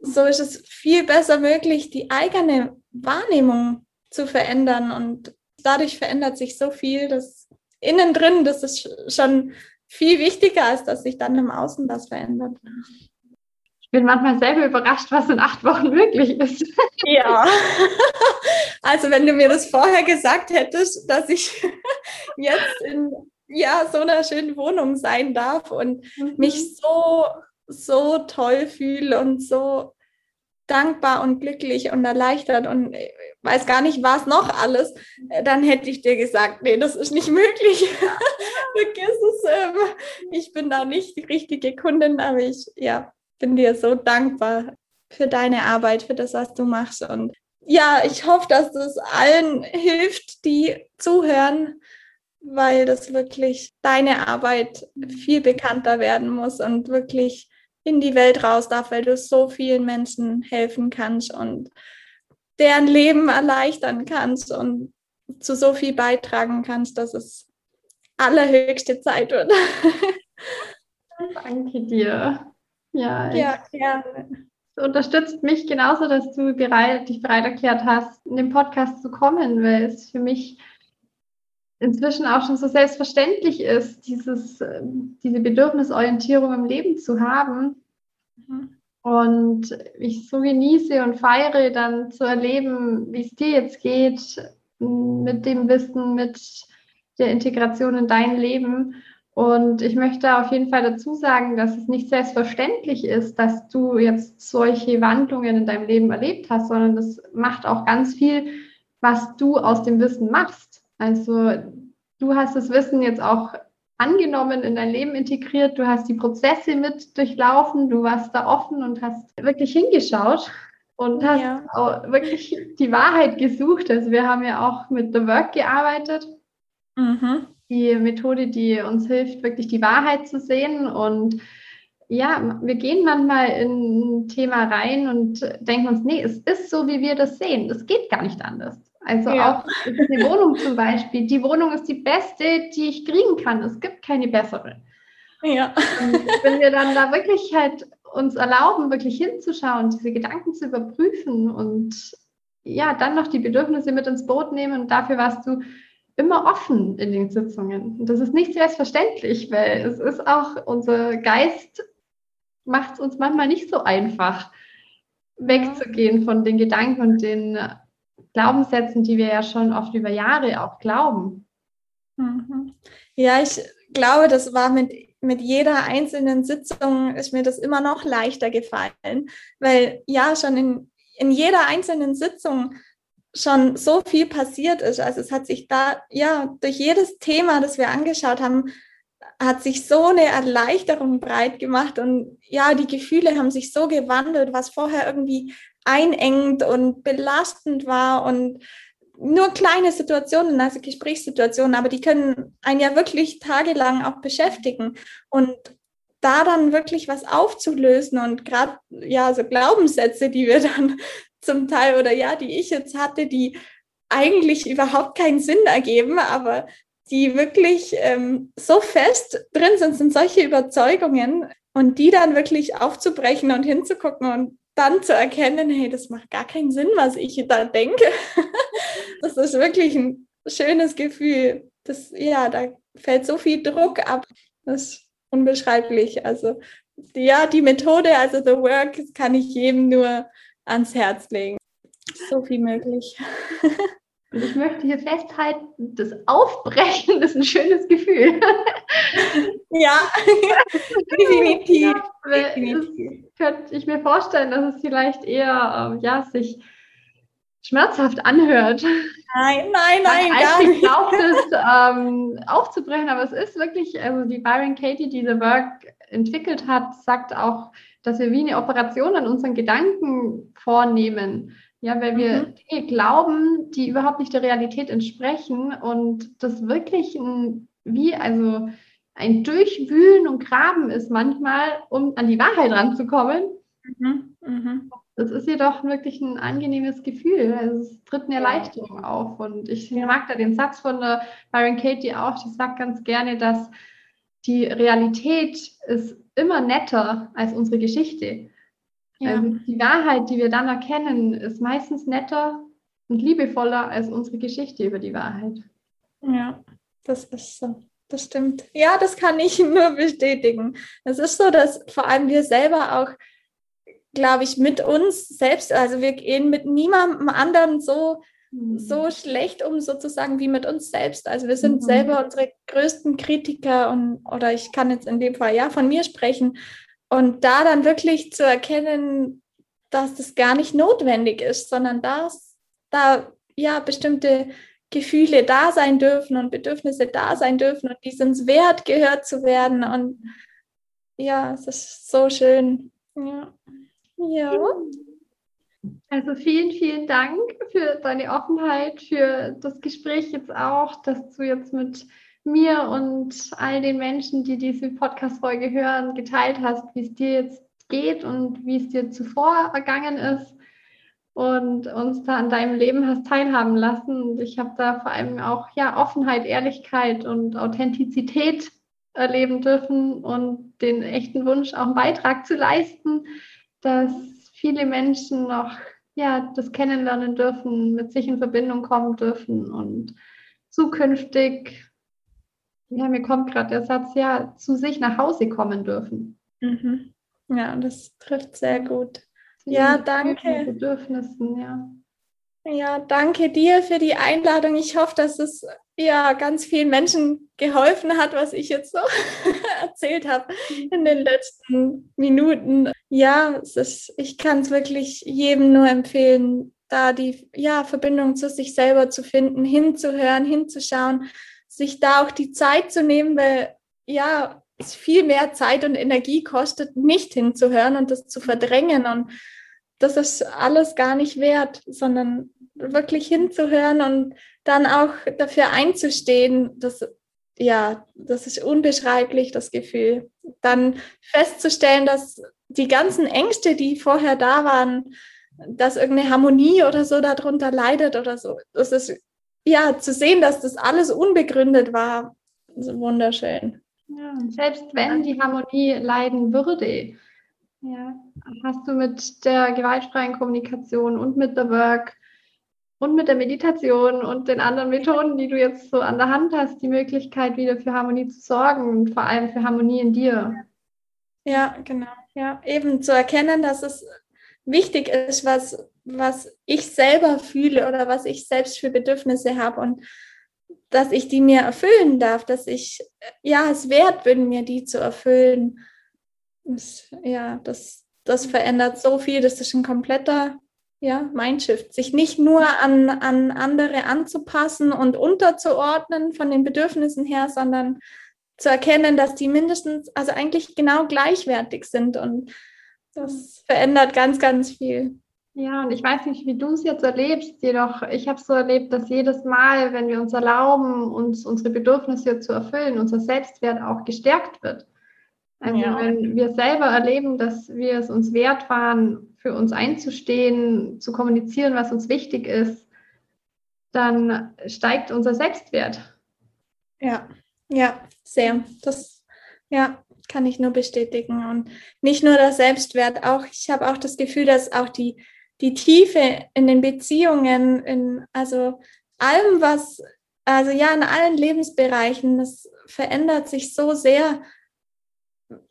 so ist es viel besser möglich, die eigene Wahrnehmung zu verändern. Und dadurch verändert sich so viel, dass innen drin, das ist schon viel wichtiger, als dass sich dann im Außen was verändert. Ich bin manchmal selber überrascht, was in acht Wochen möglich ist. Ja. Also wenn du mir das vorher gesagt hättest, dass ich jetzt in ja, so einer schönen Wohnung sein darf und mhm. mich so, so toll fühle und so dankbar und glücklich und erleichtert und weiß gar nicht, was noch alles, äh, dann hätte ich dir gesagt, nee, das ist nicht möglich. Vergiss es. Ähm, ich bin da nicht die richtige Kundin, aber ich ja, bin dir so dankbar für deine Arbeit, für das, was du machst. Und ja, ich hoffe, dass das allen hilft, die zuhören, weil das wirklich deine Arbeit viel bekannter werden muss und wirklich in die Welt raus darf, weil du so vielen Menschen helfen kannst und deren Leben erleichtern kannst und zu so viel beitragen kannst, dass es allerhöchste Zeit wird. Danke dir. Ja, ja gerne. Es unterstützt mich genauso, dass du bereit, dich bereit erklärt hast, in den Podcast zu kommen, weil es für mich inzwischen auch schon so selbstverständlich ist, dieses, ähm, diese Bedürfnisorientierung im Leben zu haben. Mhm. Und ich so genieße und feiere dann zu erleben, wie es dir jetzt geht, mit dem Wissen, mit der Integration in dein Leben. Und ich möchte auf jeden Fall dazu sagen, dass es nicht selbstverständlich ist, dass du jetzt solche Wandlungen in deinem Leben erlebt hast, sondern das macht auch ganz viel, was du aus dem Wissen machst. Also du hast das Wissen jetzt auch angenommen, in dein Leben integriert, du hast die Prozesse mit durchlaufen, du warst da offen und hast wirklich hingeschaut und hast ja. auch wirklich die Wahrheit gesucht. Also wir haben ja auch mit The Work gearbeitet. Mhm. Die Methode, die uns hilft, wirklich die Wahrheit zu sehen. Und ja, wir gehen manchmal in ein Thema rein und denken uns, nee, es ist so, wie wir das sehen. Es geht gar nicht anders. Also ja. auch die Wohnung zum Beispiel. Die Wohnung ist die beste, die ich kriegen kann. Es gibt keine bessere. Ja. Und wenn wir dann da wirklich halt uns erlauben, wirklich hinzuschauen, diese Gedanken zu überprüfen und ja, dann noch die Bedürfnisse mit ins Boot nehmen und dafür warst du immer offen in den Sitzungen. Und das ist nicht selbstverständlich, weil es ist auch, unser Geist macht es uns manchmal nicht so einfach, wegzugehen von den Gedanken und den Glaubenssätzen, die wir ja schon oft über Jahre auch glauben. Mhm. Ja, ich glaube, das war mit, mit jeder einzelnen Sitzung ist mir das immer noch leichter gefallen, weil ja schon in, in jeder einzelnen Sitzung schon so viel passiert ist. Also es hat sich da, ja, durch jedes Thema, das wir angeschaut haben, hat sich so eine Erleichterung breit gemacht und ja, die Gefühle haben sich so gewandelt, was vorher irgendwie einengend und belastend war und nur kleine Situationen, also Gesprächssituationen, aber die können einen ja wirklich tagelang auch beschäftigen. Und da dann wirklich was aufzulösen und gerade ja so Glaubenssätze, die wir dann zum Teil oder ja, die ich jetzt hatte, die eigentlich überhaupt keinen Sinn ergeben, aber die wirklich ähm, so fest drin sind, sind solche Überzeugungen und die dann wirklich aufzubrechen und hinzugucken und dann zu erkennen, hey, das macht gar keinen Sinn, was ich da denke. das ist wirklich ein schönes Gefühl. Das, ja, da fällt so viel Druck ab. Das ist unbeschreiblich. Also, ja, die Methode, also The Work, kann ich jedem nur ans Herz legen. So viel möglich. Und ich möchte hier festhalten, das Aufbrechen ist ein schönes Gefühl. Ja, definitiv. Könnte ich mir vorstellen, dass es vielleicht eher äh, ja, sich schmerzhaft anhört. Nein, nein, nein, gar nicht. glaubt es ähm, aufzubrechen, aber es ist wirklich, also die Byron Katie, die The Work entwickelt hat, sagt auch, dass wir wie eine Operation an unseren Gedanken vornehmen. Ja, weil wir mhm. Dinge glauben, die überhaupt nicht der Realität entsprechen und das wirklich ein, wie, also ein Durchwühlen und Graben ist manchmal, um an die Wahrheit ranzukommen. Mhm. Mhm. Das ist jedoch wirklich ein angenehmes Gefühl. Also es tritt eine Erleichterung auf. Und ich mag da den Satz von der Byron Katie auch, die sagt ganz gerne, dass die Realität ist immer netter als unsere Geschichte. Ja. Also die Wahrheit, die wir dann erkennen, ist meistens netter und liebevoller als unsere Geschichte über die Wahrheit. Ja, das ist so. Das stimmt. Ja, das kann ich nur bestätigen. Es ist so, dass vor allem wir selber auch, glaube ich, mit uns selbst, also wir gehen mit niemandem anderen so, mhm. so schlecht um, sozusagen, wie mit uns selbst. Also wir sind mhm. selber unsere größten Kritiker und, oder ich kann jetzt in dem Fall ja von mir sprechen. Und da dann wirklich zu erkennen, dass das gar nicht notwendig ist, sondern dass da ja bestimmte Gefühle da sein dürfen und Bedürfnisse da sein dürfen und die sind es wert, gehört zu werden. Und ja, es ist so schön. Ja. ja. Also vielen, vielen Dank für deine Offenheit, für das Gespräch jetzt auch, dass du jetzt mit mir und all den Menschen, die diese Podcast-Folge hören, geteilt hast, wie es dir jetzt geht und wie es dir zuvor ergangen ist und uns da an deinem Leben hast teilhaben lassen. Und ich habe da vor allem auch ja Offenheit, Ehrlichkeit und Authentizität erleben dürfen und den echten Wunsch, auch einen Beitrag zu leisten, dass viele Menschen noch ja das kennenlernen dürfen, mit sich in Verbindung kommen dürfen und zukünftig ja, mir kommt gerade der Satz, ja, zu sich nach Hause kommen dürfen. Mhm. Ja, das trifft sehr gut. Ja, danke. Bedürfnissen, ja. Ja, danke dir für die Einladung. Ich hoffe, dass es ja ganz vielen Menschen geholfen hat, was ich jetzt so erzählt habe in den letzten Minuten. Ja, es ist, ich kann es wirklich jedem nur empfehlen, da die ja, Verbindung zu sich selber zu finden, hinzuhören, hinzuschauen sich da auch die Zeit zu nehmen, weil ja, es viel mehr Zeit und Energie kostet, nicht hinzuhören und das zu verdrängen. Und das ist alles gar nicht wert, sondern wirklich hinzuhören und dann auch dafür einzustehen, dass ja, das ist unbeschreiblich, das Gefühl. Dann festzustellen, dass die ganzen Ängste, die vorher da waren, dass irgendeine Harmonie oder so darunter leidet oder so, das ist ja, zu sehen, dass das alles unbegründet war, wunderschön. Ja, selbst wenn die Harmonie leiden würde, ja, hast du mit der gewaltfreien Kommunikation und mit der Work und mit der Meditation und den anderen Methoden, die du jetzt so an der Hand hast, die Möglichkeit, wieder für Harmonie zu sorgen und vor allem für Harmonie in dir. Ja, genau. Ja, eben zu erkennen, dass es wichtig ist, was, was ich selber fühle oder was ich selbst für Bedürfnisse habe und dass ich die mir erfüllen darf, dass ich ja es wert bin, mir die zu erfüllen. Das, ja, das, das verändert so viel. Das ist ein kompletter ja, Mindshift. Sich nicht nur an, an andere anzupassen und unterzuordnen von den Bedürfnissen her, sondern zu erkennen, dass die mindestens, also eigentlich genau gleichwertig sind und das verändert ganz, ganz viel. Ja, und ich weiß nicht, wie du es jetzt erlebst, jedoch ich habe so erlebt, dass jedes Mal, wenn wir uns erlauben, uns unsere Bedürfnisse zu erfüllen, unser Selbstwert auch gestärkt wird. Also ja. wenn wir selber erleben, dass wir es uns wert waren, für uns einzustehen, zu kommunizieren, was uns wichtig ist, dann steigt unser Selbstwert. Ja, ja, sehr. Das, ja, kann ich nur bestätigen. Und nicht nur der Selbstwert, auch ich habe auch das Gefühl, dass auch die die Tiefe in den Beziehungen, in also allem, was, also ja, in allen Lebensbereichen, das verändert sich so sehr.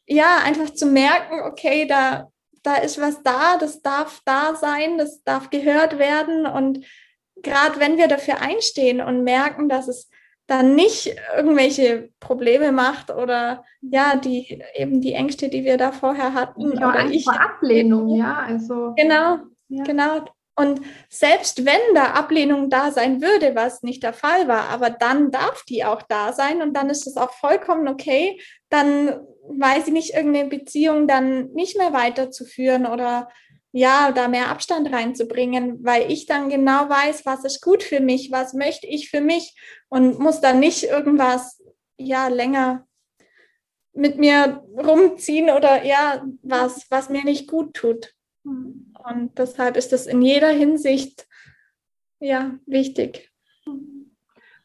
Ja, einfach zu merken, okay, da, da ist was da, das darf da sein, das darf gehört werden. Und gerade wenn wir dafür einstehen und merken, dass es dann nicht irgendwelche Probleme macht oder ja, die eben die Ängste, die wir da vorher hatten. Ja, oder ich, vor Ablehnung, ja, also. Genau, ja. Genau. Und selbst wenn da Ablehnung da sein würde, was nicht der Fall war, aber dann darf die auch da sein und dann ist es auch vollkommen okay, dann weiß ich nicht, irgendeine Beziehung dann nicht mehr weiterzuführen oder ja, da mehr Abstand reinzubringen, weil ich dann genau weiß, was ist gut für mich, was möchte ich für mich und muss dann nicht irgendwas ja länger mit mir rumziehen oder ja, was, was mir nicht gut tut. Und deshalb ist das in jeder Hinsicht ja wichtig.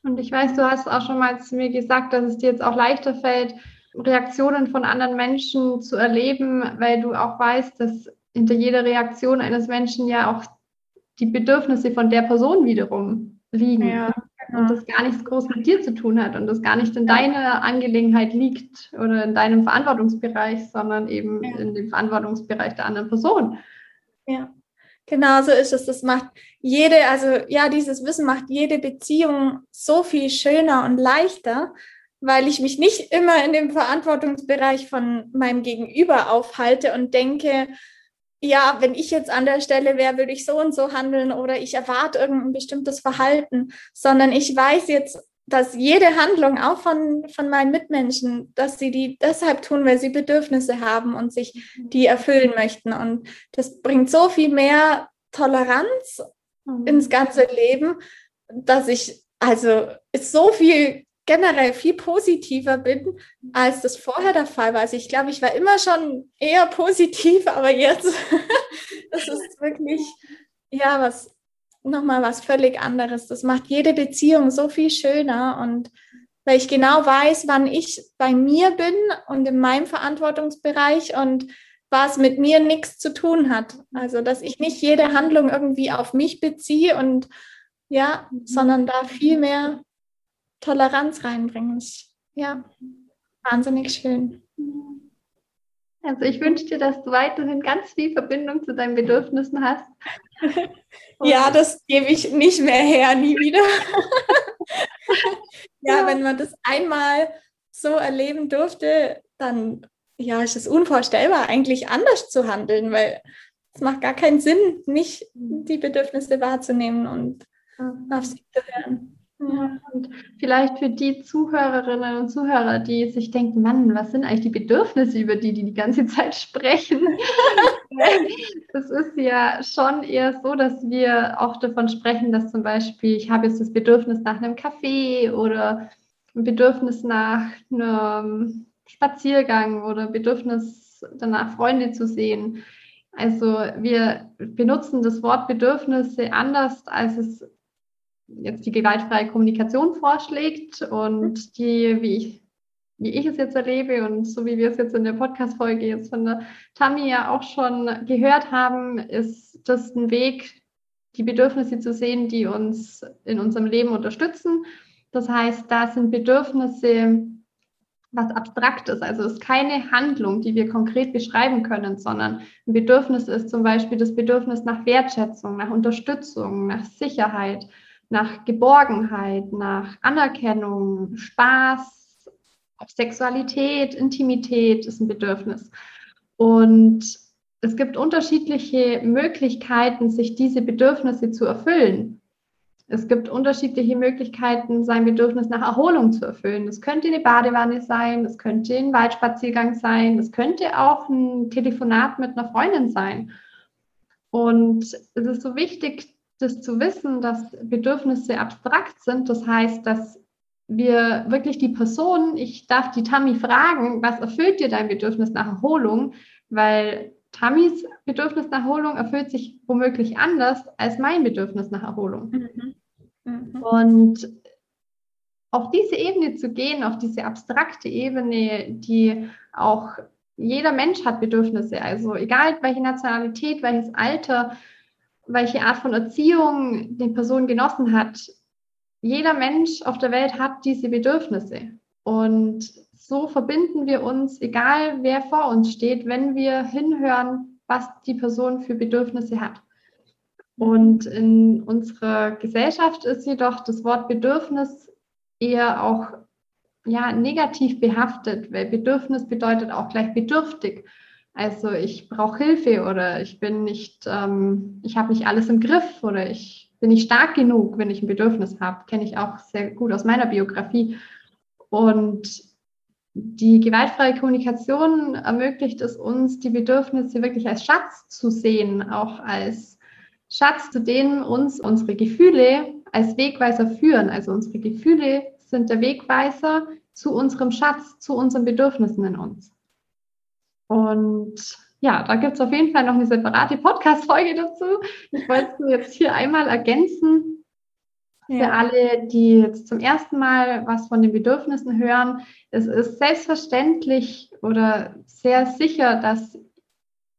Und ich weiß, du hast auch schon mal zu mir gesagt, dass es dir jetzt auch leichter fällt, Reaktionen von anderen Menschen zu erleben, weil du auch weißt, dass hinter jeder Reaktion eines Menschen ja auch die Bedürfnisse von der Person wiederum liegen. Ja, genau. Und das gar nichts groß mit dir zu tun hat und das gar nicht in deiner Angelegenheit liegt oder in deinem Verantwortungsbereich, sondern eben ja. in dem Verantwortungsbereich der anderen Person. Ja, genau so ist es. Das macht jede, also ja, dieses Wissen macht jede Beziehung so viel schöner und leichter, weil ich mich nicht immer in dem Verantwortungsbereich von meinem Gegenüber aufhalte und denke, ja, wenn ich jetzt an der Stelle wäre, würde ich so und so handeln oder ich erwarte irgendein bestimmtes Verhalten, sondern ich weiß jetzt, dass jede Handlung auch von, von meinen Mitmenschen, dass sie die deshalb tun, weil sie Bedürfnisse haben und sich mhm. die erfüllen möchten. Und das bringt so viel mehr Toleranz mhm. ins ganze Leben, dass ich also so viel generell viel positiver bin, als das vorher der Fall war. Also ich glaube, ich war immer schon eher positiv, aber jetzt das ist wirklich ja was nochmal was völlig anderes. Das macht jede Beziehung so viel schöner und weil ich genau weiß, wann ich bei mir bin und in meinem Verantwortungsbereich und was mit mir nichts zu tun hat. Also, dass ich nicht jede Handlung irgendwie auf mich beziehe und ja, sondern da viel mehr Toleranz reinbringen. Ja, wahnsinnig schön. Also ich wünsche dir, dass du weiterhin ganz viel Verbindung zu deinen Bedürfnissen hast. ja, das gebe ich nicht mehr her, nie wieder. ja, ja, wenn man das einmal so erleben durfte, dann ja, ist es unvorstellbar, eigentlich anders zu handeln, weil es macht gar keinen Sinn, nicht die Bedürfnisse wahrzunehmen und auf sie zu hören. Ja, und vielleicht für die Zuhörerinnen und Zuhörer, die sich denken, Mann, was sind eigentlich die Bedürfnisse, über die die die ganze Zeit sprechen? das ist ja schon eher so, dass wir auch davon sprechen, dass zum Beispiel, ich habe jetzt das Bedürfnis nach einem Kaffee oder ein Bedürfnis nach einem Spaziergang oder Bedürfnis danach, Freunde zu sehen. Also wir benutzen das Wort Bedürfnisse anders, als es jetzt die gewaltfreie Kommunikation vorschlägt und die, wie ich, wie ich es jetzt erlebe und so wie wir es jetzt in der Podcast-Folge jetzt von der Tammy ja auch schon gehört haben, ist das ein Weg, die Bedürfnisse zu sehen, die uns in unserem Leben unterstützen. Das heißt, da sind Bedürfnisse was Abstraktes. Also es ist keine Handlung, die wir konkret beschreiben können, sondern ein Bedürfnis ist zum Beispiel das Bedürfnis nach Wertschätzung, nach Unterstützung, nach Sicherheit, nach Geborgenheit, nach Anerkennung, Spaß, Sexualität, Intimität ist ein Bedürfnis. Und es gibt unterschiedliche Möglichkeiten, sich diese Bedürfnisse zu erfüllen. Es gibt unterschiedliche Möglichkeiten, sein Bedürfnis nach Erholung zu erfüllen. Das könnte eine Badewanne sein, das könnte ein Waldspaziergang sein, das könnte auch ein Telefonat mit einer Freundin sein. Und es ist so wichtig, das zu wissen, dass Bedürfnisse abstrakt sind. Das heißt, dass wir wirklich die Person, ich darf die Tammy fragen, was erfüllt dir dein Bedürfnis nach Erholung? Weil Tammys Bedürfnis nach Erholung erfüllt sich womöglich anders als mein Bedürfnis nach Erholung. Mhm. Mhm. Und auf diese Ebene zu gehen, auf diese abstrakte Ebene, die auch jeder Mensch hat Bedürfnisse, also egal welche Nationalität, welches Alter, welche Art von Erziehung die Person genossen hat, jeder Mensch auf der Welt hat diese Bedürfnisse. Und so verbinden wir uns, egal wer vor uns steht, wenn wir hinhören, was die Person für Bedürfnisse hat. Und in unserer Gesellschaft ist jedoch das Wort Bedürfnis eher auch ja, negativ behaftet, weil Bedürfnis bedeutet auch gleich bedürftig. Also ich brauche Hilfe oder ich bin nicht, ähm, ich habe nicht alles im Griff oder ich bin nicht stark genug, wenn ich ein Bedürfnis habe. Kenne ich auch sehr gut aus meiner Biografie. Und die gewaltfreie Kommunikation ermöglicht es uns, die Bedürfnisse wirklich als Schatz zu sehen, auch als Schatz, zu denen uns unsere Gefühle als Wegweiser führen. Also unsere Gefühle sind der Wegweiser zu unserem Schatz, zu unseren Bedürfnissen in uns. Und ja, da gibt es auf jeden Fall noch eine separate Podcast-Folge dazu. Ich wollte es jetzt hier einmal ergänzen. Ja. Für alle, die jetzt zum ersten Mal was von den Bedürfnissen hören, es ist selbstverständlich oder sehr sicher, dass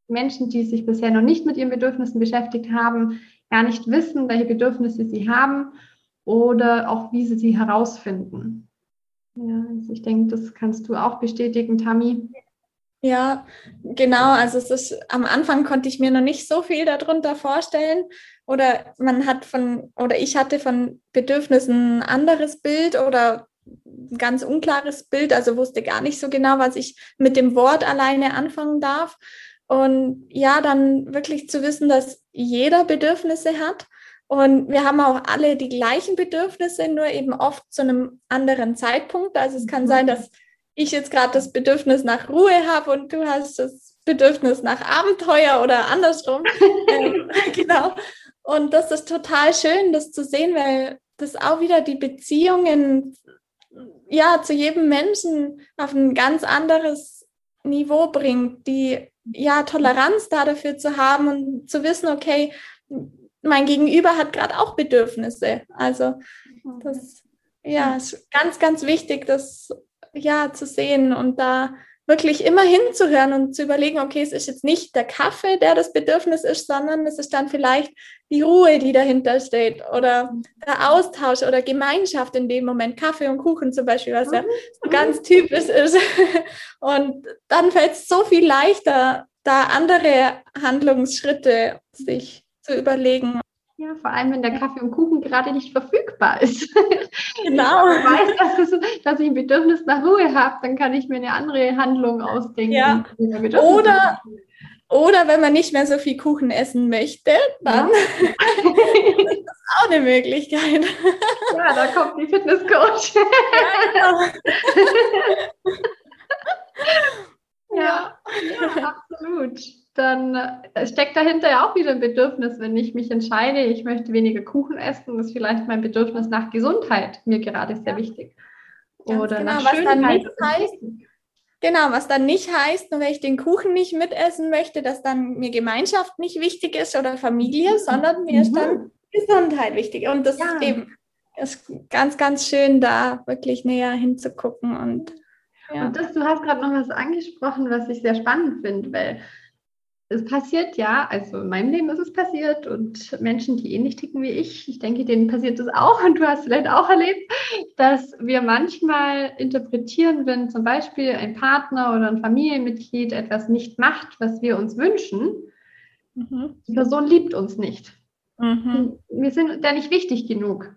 Menschen, die sich bisher noch nicht mit ihren Bedürfnissen beschäftigt haben, gar nicht wissen, welche Bedürfnisse sie haben oder auch wie sie sie herausfinden. Ja, also ich denke, das kannst du auch bestätigen, Tammy. Ja, genau. Also es ist am Anfang konnte ich mir noch nicht so viel darunter vorstellen. Oder man hat von, oder ich hatte von Bedürfnissen ein anderes Bild oder ein ganz unklares Bild, also wusste gar nicht so genau, was ich mit dem Wort alleine anfangen darf. Und ja, dann wirklich zu wissen, dass jeder Bedürfnisse hat. Und wir haben auch alle die gleichen Bedürfnisse, nur eben oft zu einem anderen Zeitpunkt. Also es kann sein, dass ich jetzt gerade das Bedürfnis nach Ruhe habe und du hast das Bedürfnis nach Abenteuer oder andersrum. ähm, genau. Und das ist total schön, das zu sehen, weil das auch wieder die Beziehungen ja zu jedem Menschen auf ein ganz anderes Niveau bringt, die ja Toleranz da dafür zu haben und zu wissen, okay, mein Gegenüber hat gerade auch Bedürfnisse. Also das ja ist ganz, ganz wichtig, das ja, zu sehen und da wirklich immer hinzuhören und zu überlegen, okay, es ist jetzt nicht der Kaffee, der das Bedürfnis ist, sondern es ist dann vielleicht die Ruhe, die dahinter steht oder der Austausch oder Gemeinschaft in dem Moment, Kaffee und Kuchen zum Beispiel, was ja so ganz typisch ist. Und dann fällt es so viel leichter, da andere Handlungsschritte sich zu überlegen ja, vor allem, wenn der Kaffee und Kuchen gerade nicht verfügbar ist. Genau. Wenn ich weiß, dass, es, dass, ich ein Bedürfnis nach Ruhe habe, dann kann ich mir eine andere Handlung ausdenken. Ja. Oder, oder wenn man nicht mehr so viel Kuchen essen möchte, dann ja. ist das auch eine Möglichkeit. Ja, da kommt die Fitnesscoach. Ja, genau. ja, ja, absolut dann steckt dahinter ja auch wieder ein Bedürfnis, wenn ich mich entscheide, ich möchte weniger Kuchen essen, ist vielleicht mein Bedürfnis nach Gesundheit mir gerade sehr wichtig. Oder genau, nach was Schönheit. Dann nicht heißt, genau, was dann nicht heißt, nur wenn ich den Kuchen nicht mitessen möchte, dass dann mir Gemeinschaft nicht wichtig ist oder Familie, mhm. sondern mir ist dann mhm. Gesundheit wichtig. Und das ja. ist eben ist ganz, ganz schön, da wirklich näher hinzugucken. Und, ja. und das, du hast gerade noch was angesprochen, was ich sehr spannend finde, weil es passiert ja, also in meinem Leben ist es passiert und Menschen, die ähnlich ticken wie ich, ich denke, denen passiert es auch und du hast vielleicht auch erlebt, dass wir manchmal interpretieren, wenn zum Beispiel ein Partner oder ein Familienmitglied etwas nicht macht, was wir uns wünschen, mhm. die Person liebt uns nicht. Mhm. Wir sind da nicht wichtig genug.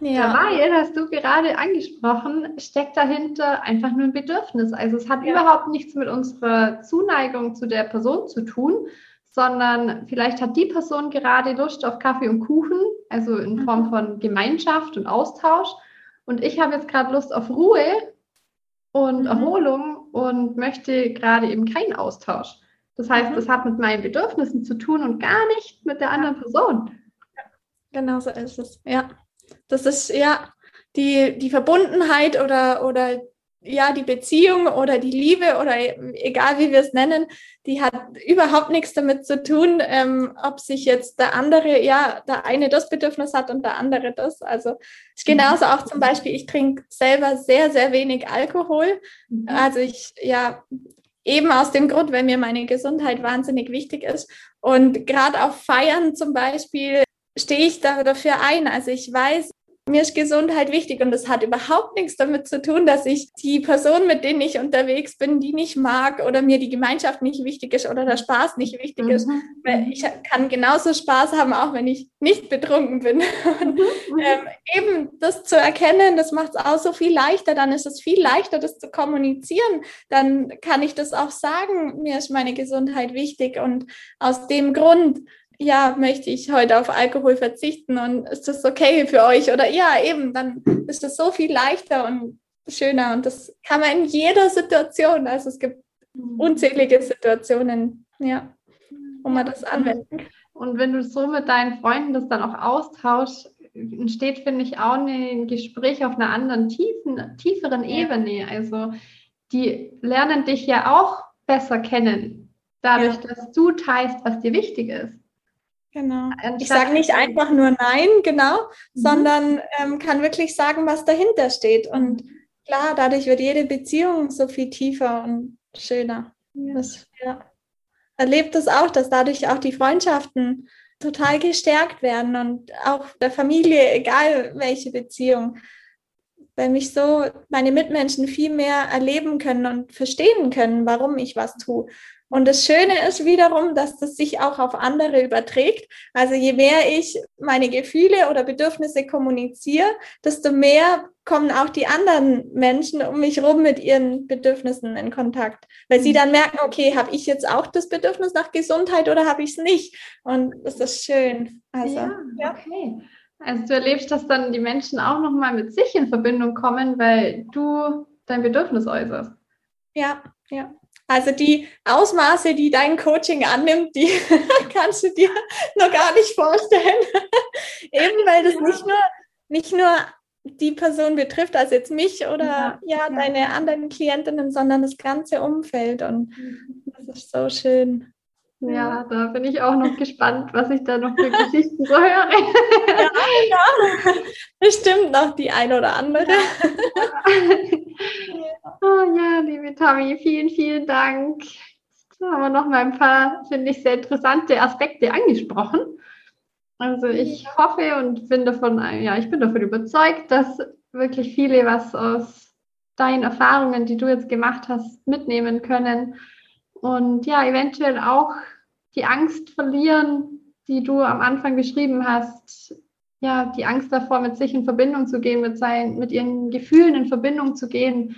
Ja. Weil, hast du gerade angesprochen, steckt dahinter einfach nur ein Bedürfnis. Also es hat ja. überhaupt nichts mit unserer Zuneigung zu der Person zu tun, sondern vielleicht hat die Person gerade Lust auf Kaffee und Kuchen, also in mhm. Form von Gemeinschaft und Austausch. Und ich habe jetzt gerade Lust auf Ruhe und mhm. Erholung und möchte gerade eben keinen Austausch. Das heißt, mhm. das hat mit meinen Bedürfnissen zu tun und gar nicht mit der anderen Person. Genau so ist es. Ja. Das ist ja die, die Verbundenheit oder, oder ja, die Beziehung oder die Liebe oder egal wie wir es nennen, die hat überhaupt nichts damit zu tun, ähm, ob sich jetzt der andere, ja, der eine das Bedürfnis hat und der andere das. Also ich mhm. genauso auch zum Beispiel, ich trinke selber sehr, sehr wenig Alkohol. Mhm. Also ich, ja, eben aus dem Grund, weil mir meine Gesundheit wahnsinnig wichtig ist. Und gerade auf Feiern zum Beispiel stehe ich da dafür ein. Also ich weiß, mir ist Gesundheit wichtig und das hat überhaupt nichts damit zu tun, dass ich die Person, mit denen ich unterwegs bin, die nicht mag oder mir die Gemeinschaft nicht wichtig ist oder der Spaß nicht wichtig mhm. ist. Weil ich kann genauso Spaß haben, auch wenn ich nicht betrunken bin. Und, mhm. ähm, eben das zu erkennen, das macht es auch so viel leichter. Dann ist es viel leichter, das zu kommunizieren. Dann kann ich das auch sagen, mir ist meine Gesundheit wichtig und aus dem Grund ja, möchte ich heute auf Alkohol verzichten und ist das okay für euch? Oder ja, eben, dann ist das so viel leichter und schöner und das kann man in jeder Situation. Also es gibt mhm. unzählige Situationen, ja, wo man das anwenden kann. Und wenn du so mit deinen Freunden das dann auch austauschst, entsteht, finde ich, auch ein Gespräch auf einer anderen tiefen, tieferen. Ebene. Also die lernen dich ja auch besser kennen, dadurch, ja. dass du teilst, was dir wichtig ist. Genau. Ich sage nicht einfach nur Nein, genau, mhm. sondern ähm, kann wirklich sagen, was dahinter steht. Und klar, dadurch wird jede Beziehung so viel tiefer und schöner. Ja. Das, ja. Erlebt es auch, dass dadurch auch die Freundschaften total gestärkt werden und auch der Familie, egal welche Beziehung, weil mich so meine Mitmenschen viel mehr erleben können und verstehen können, warum ich was tue. Und das Schöne ist wiederum, dass das sich auch auf andere überträgt. Also je mehr ich meine Gefühle oder Bedürfnisse kommuniziere, desto mehr kommen auch die anderen Menschen um mich herum mit ihren Bedürfnissen in Kontakt. Weil sie mhm. dann merken, okay, habe ich jetzt auch das Bedürfnis nach Gesundheit oder habe ich es nicht? Und das ist schön. Also, ja, ja. okay. Also du erlebst, dass dann die Menschen auch nochmal mit sich in Verbindung kommen, weil du dein Bedürfnis äußerst. Ja, ja. Also die Ausmaße, die dein Coaching annimmt, die kannst du dir noch gar nicht vorstellen. Eben weil das nicht nur, nicht nur die Person betrifft, also jetzt mich oder ja, ja, ja, deine anderen Klientinnen, sondern das ganze Umfeld. Und mhm. das ist so schön. Ja, da bin ich auch noch gespannt, was ich da noch für Geschichten so höre. Ja, ja. Bestimmt noch die eine oder andere. Oh ja, liebe Tammy, vielen, vielen Dank. Da haben wir noch mal ein paar, finde ich, sehr interessante Aspekte angesprochen. Also ich hoffe und bin davon, ja, ich bin davon überzeugt, dass wirklich viele was aus deinen Erfahrungen, die du jetzt gemacht hast, mitnehmen können und ja, eventuell auch die Angst verlieren, die du am Anfang beschrieben hast. Ja, die Angst davor, mit sich in Verbindung zu gehen, mit, sein, mit ihren Gefühlen in Verbindung zu gehen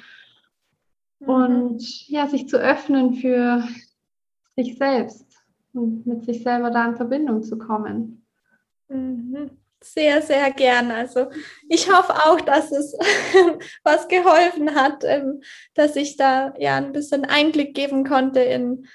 mhm. und ja, sich zu öffnen für sich selbst und mit sich selber da in Verbindung zu kommen. Mhm. Sehr, sehr gern. Also ich hoffe auch, dass es was geholfen hat, ähm, dass ich da ja ein bisschen Einblick geben konnte in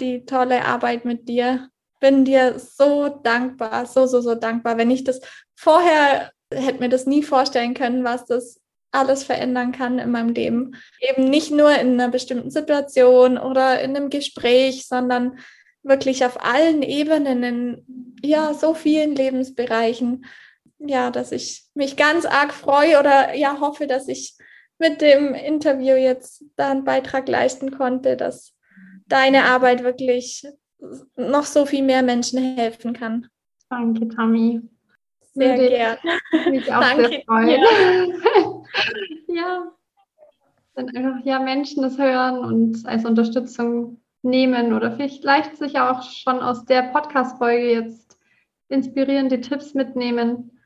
die tolle Arbeit mit dir. Bin dir so dankbar, so, so, so dankbar. Wenn ich das vorher hätte mir das nie vorstellen können, was das alles verändern kann in meinem Leben. Eben nicht nur in einer bestimmten Situation oder in einem Gespräch, sondern wirklich auf allen Ebenen, in ja, so vielen Lebensbereichen. Ja, dass ich mich ganz arg freue oder ja hoffe, dass ich mit dem Interview jetzt da einen Beitrag leisten konnte, dass deine Arbeit wirklich noch so viel mehr Menschen helfen kann. Danke, Tammy. Sehr gerne. Mich auch Danke sehr freuen. ja, wenn einfach ja Menschen das hören und als Unterstützung nehmen oder vielleicht sich auch schon aus der Podcast-Folge jetzt inspirierende Tipps mitnehmen,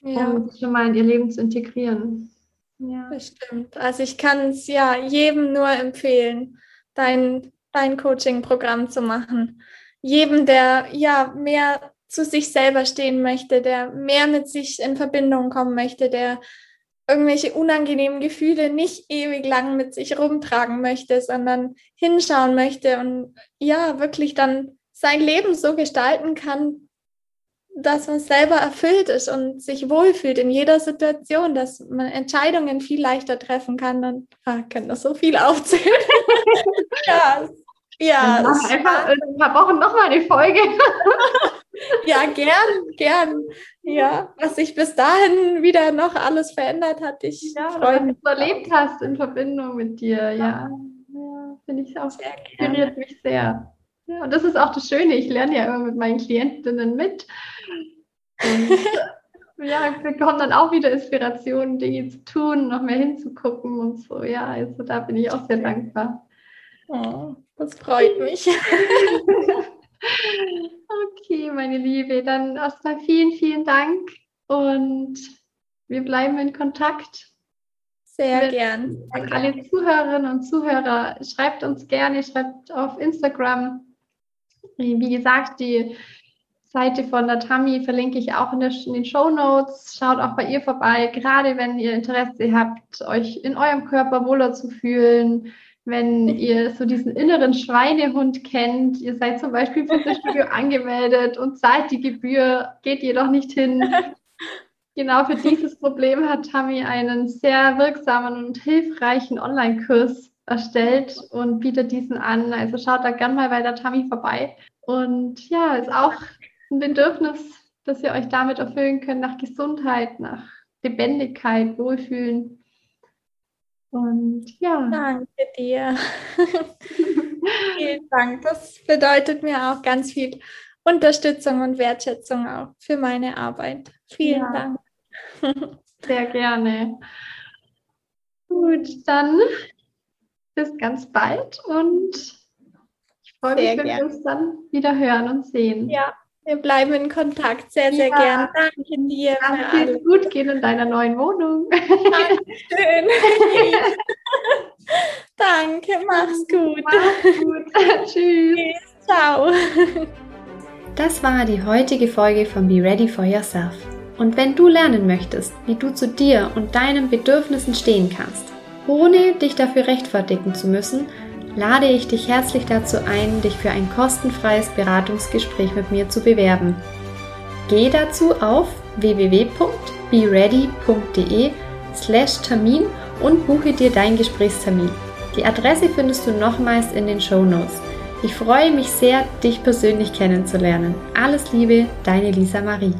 ja. um schon mal in ihr Leben zu integrieren. Ja, bestimmt. Also ich kann es ja jedem nur empfehlen, dein, dein Coaching-Programm zu machen. Jedem, der ja mehr zu sich selber stehen möchte, der mehr mit sich in Verbindung kommen möchte, der irgendwelche unangenehmen Gefühle nicht ewig lang mit sich rumtragen möchte, sondern hinschauen möchte und ja, wirklich dann sein Leben so gestalten kann, dass man selber erfüllt ist und sich wohlfühlt in jeder Situation, dass man Entscheidungen viel leichter treffen kann. Und ah, können das so viel aufzählen. ja, ja. Dann einfach in ein paar Wochen nochmal die Folge. ja, gern, gern. Ja, was sich bis dahin wieder noch alles verändert hat. Ich ja, freue mich. Was du erlebt hast in Verbindung mit dir, ja. ja finde ich auch sehr inspiriert mich sehr. Ja, und das ist auch das Schöne. Ich lerne ja immer mit meinen Klientinnen mit. Und ja, wir bekommen dann auch wieder Inspirationen, Dinge zu tun, noch mehr hinzugucken und so. Ja, also da bin ich auch sehr dankbar. Oh, das freut mich. okay, meine Liebe, dann erstmal vielen, vielen Dank und wir bleiben in Kontakt. Sehr gern. An alle Zuhörerinnen und Zuhörer, schreibt uns gerne, schreibt auf Instagram. Wie gesagt, die Seite von der Tami verlinke ich auch in, der, in den Show Notes. Schaut auch bei ihr vorbei, gerade wenn ihr Interesse habt, euch in eurem Körper wohler zu fühlen. Wenn ihr so diesen inneren Schweinehund kennt, ihr seid zum Beispiel für das Studio angemeldet und zahlt die Gebühr, geht jedoch nicht hin. Genau für dieses Problem hat Tami einen sehr wirksamen und hilfreichen Online-Kurs erstellt und bietet diesen an. Also schaut da gerne mal bei der Tami vorbei. Und ja, ist auch ein Bedürfnis, das ihr euch damit erfüllen könnt, nach Gesundheit, nach Lebendigkeit, Wohlfühlen. Und ja. Danke dir. Vielen Dank. Das bedeutet mir auch ganz viel Unterstützung und Wertschätzung auch für meine Arbeit. Vielen ja. Dank. Sehr gerne. Gut, dann bis ganz bald und ich freue mich, wenn wir uns dann wieder hören und sehen. Ja, wir bleiben in Kontakt. Sehr, sehr ja. gern. Danke dir. Danke, dir gut gehen in deiner neuen Wohnung. Dankeschön. Danke, mach's gut. Mach's gut. Tschüss. Ciao. Das war die heutige Folge von Be Ready for Yourself. Und wenn du lernen möchtest, wie du zu dir und deinen Bedürfnissen stehen kannst, ohne dich dafür rechtfertigen zu müssen, lade ich dich herzlich dazu ein, dich für ein kostenfreies Beratungsgespräch mit mir zu bewerben. Geh dazu auf www.beready.de slash Termin und buche dir deinen Gesprächstermin. Die Adresse findest du nochmals in den Show Notes. Ich freue mich sehr, dich persönlich kennenzulernen. Alles Liebe, deine Lisa Marie.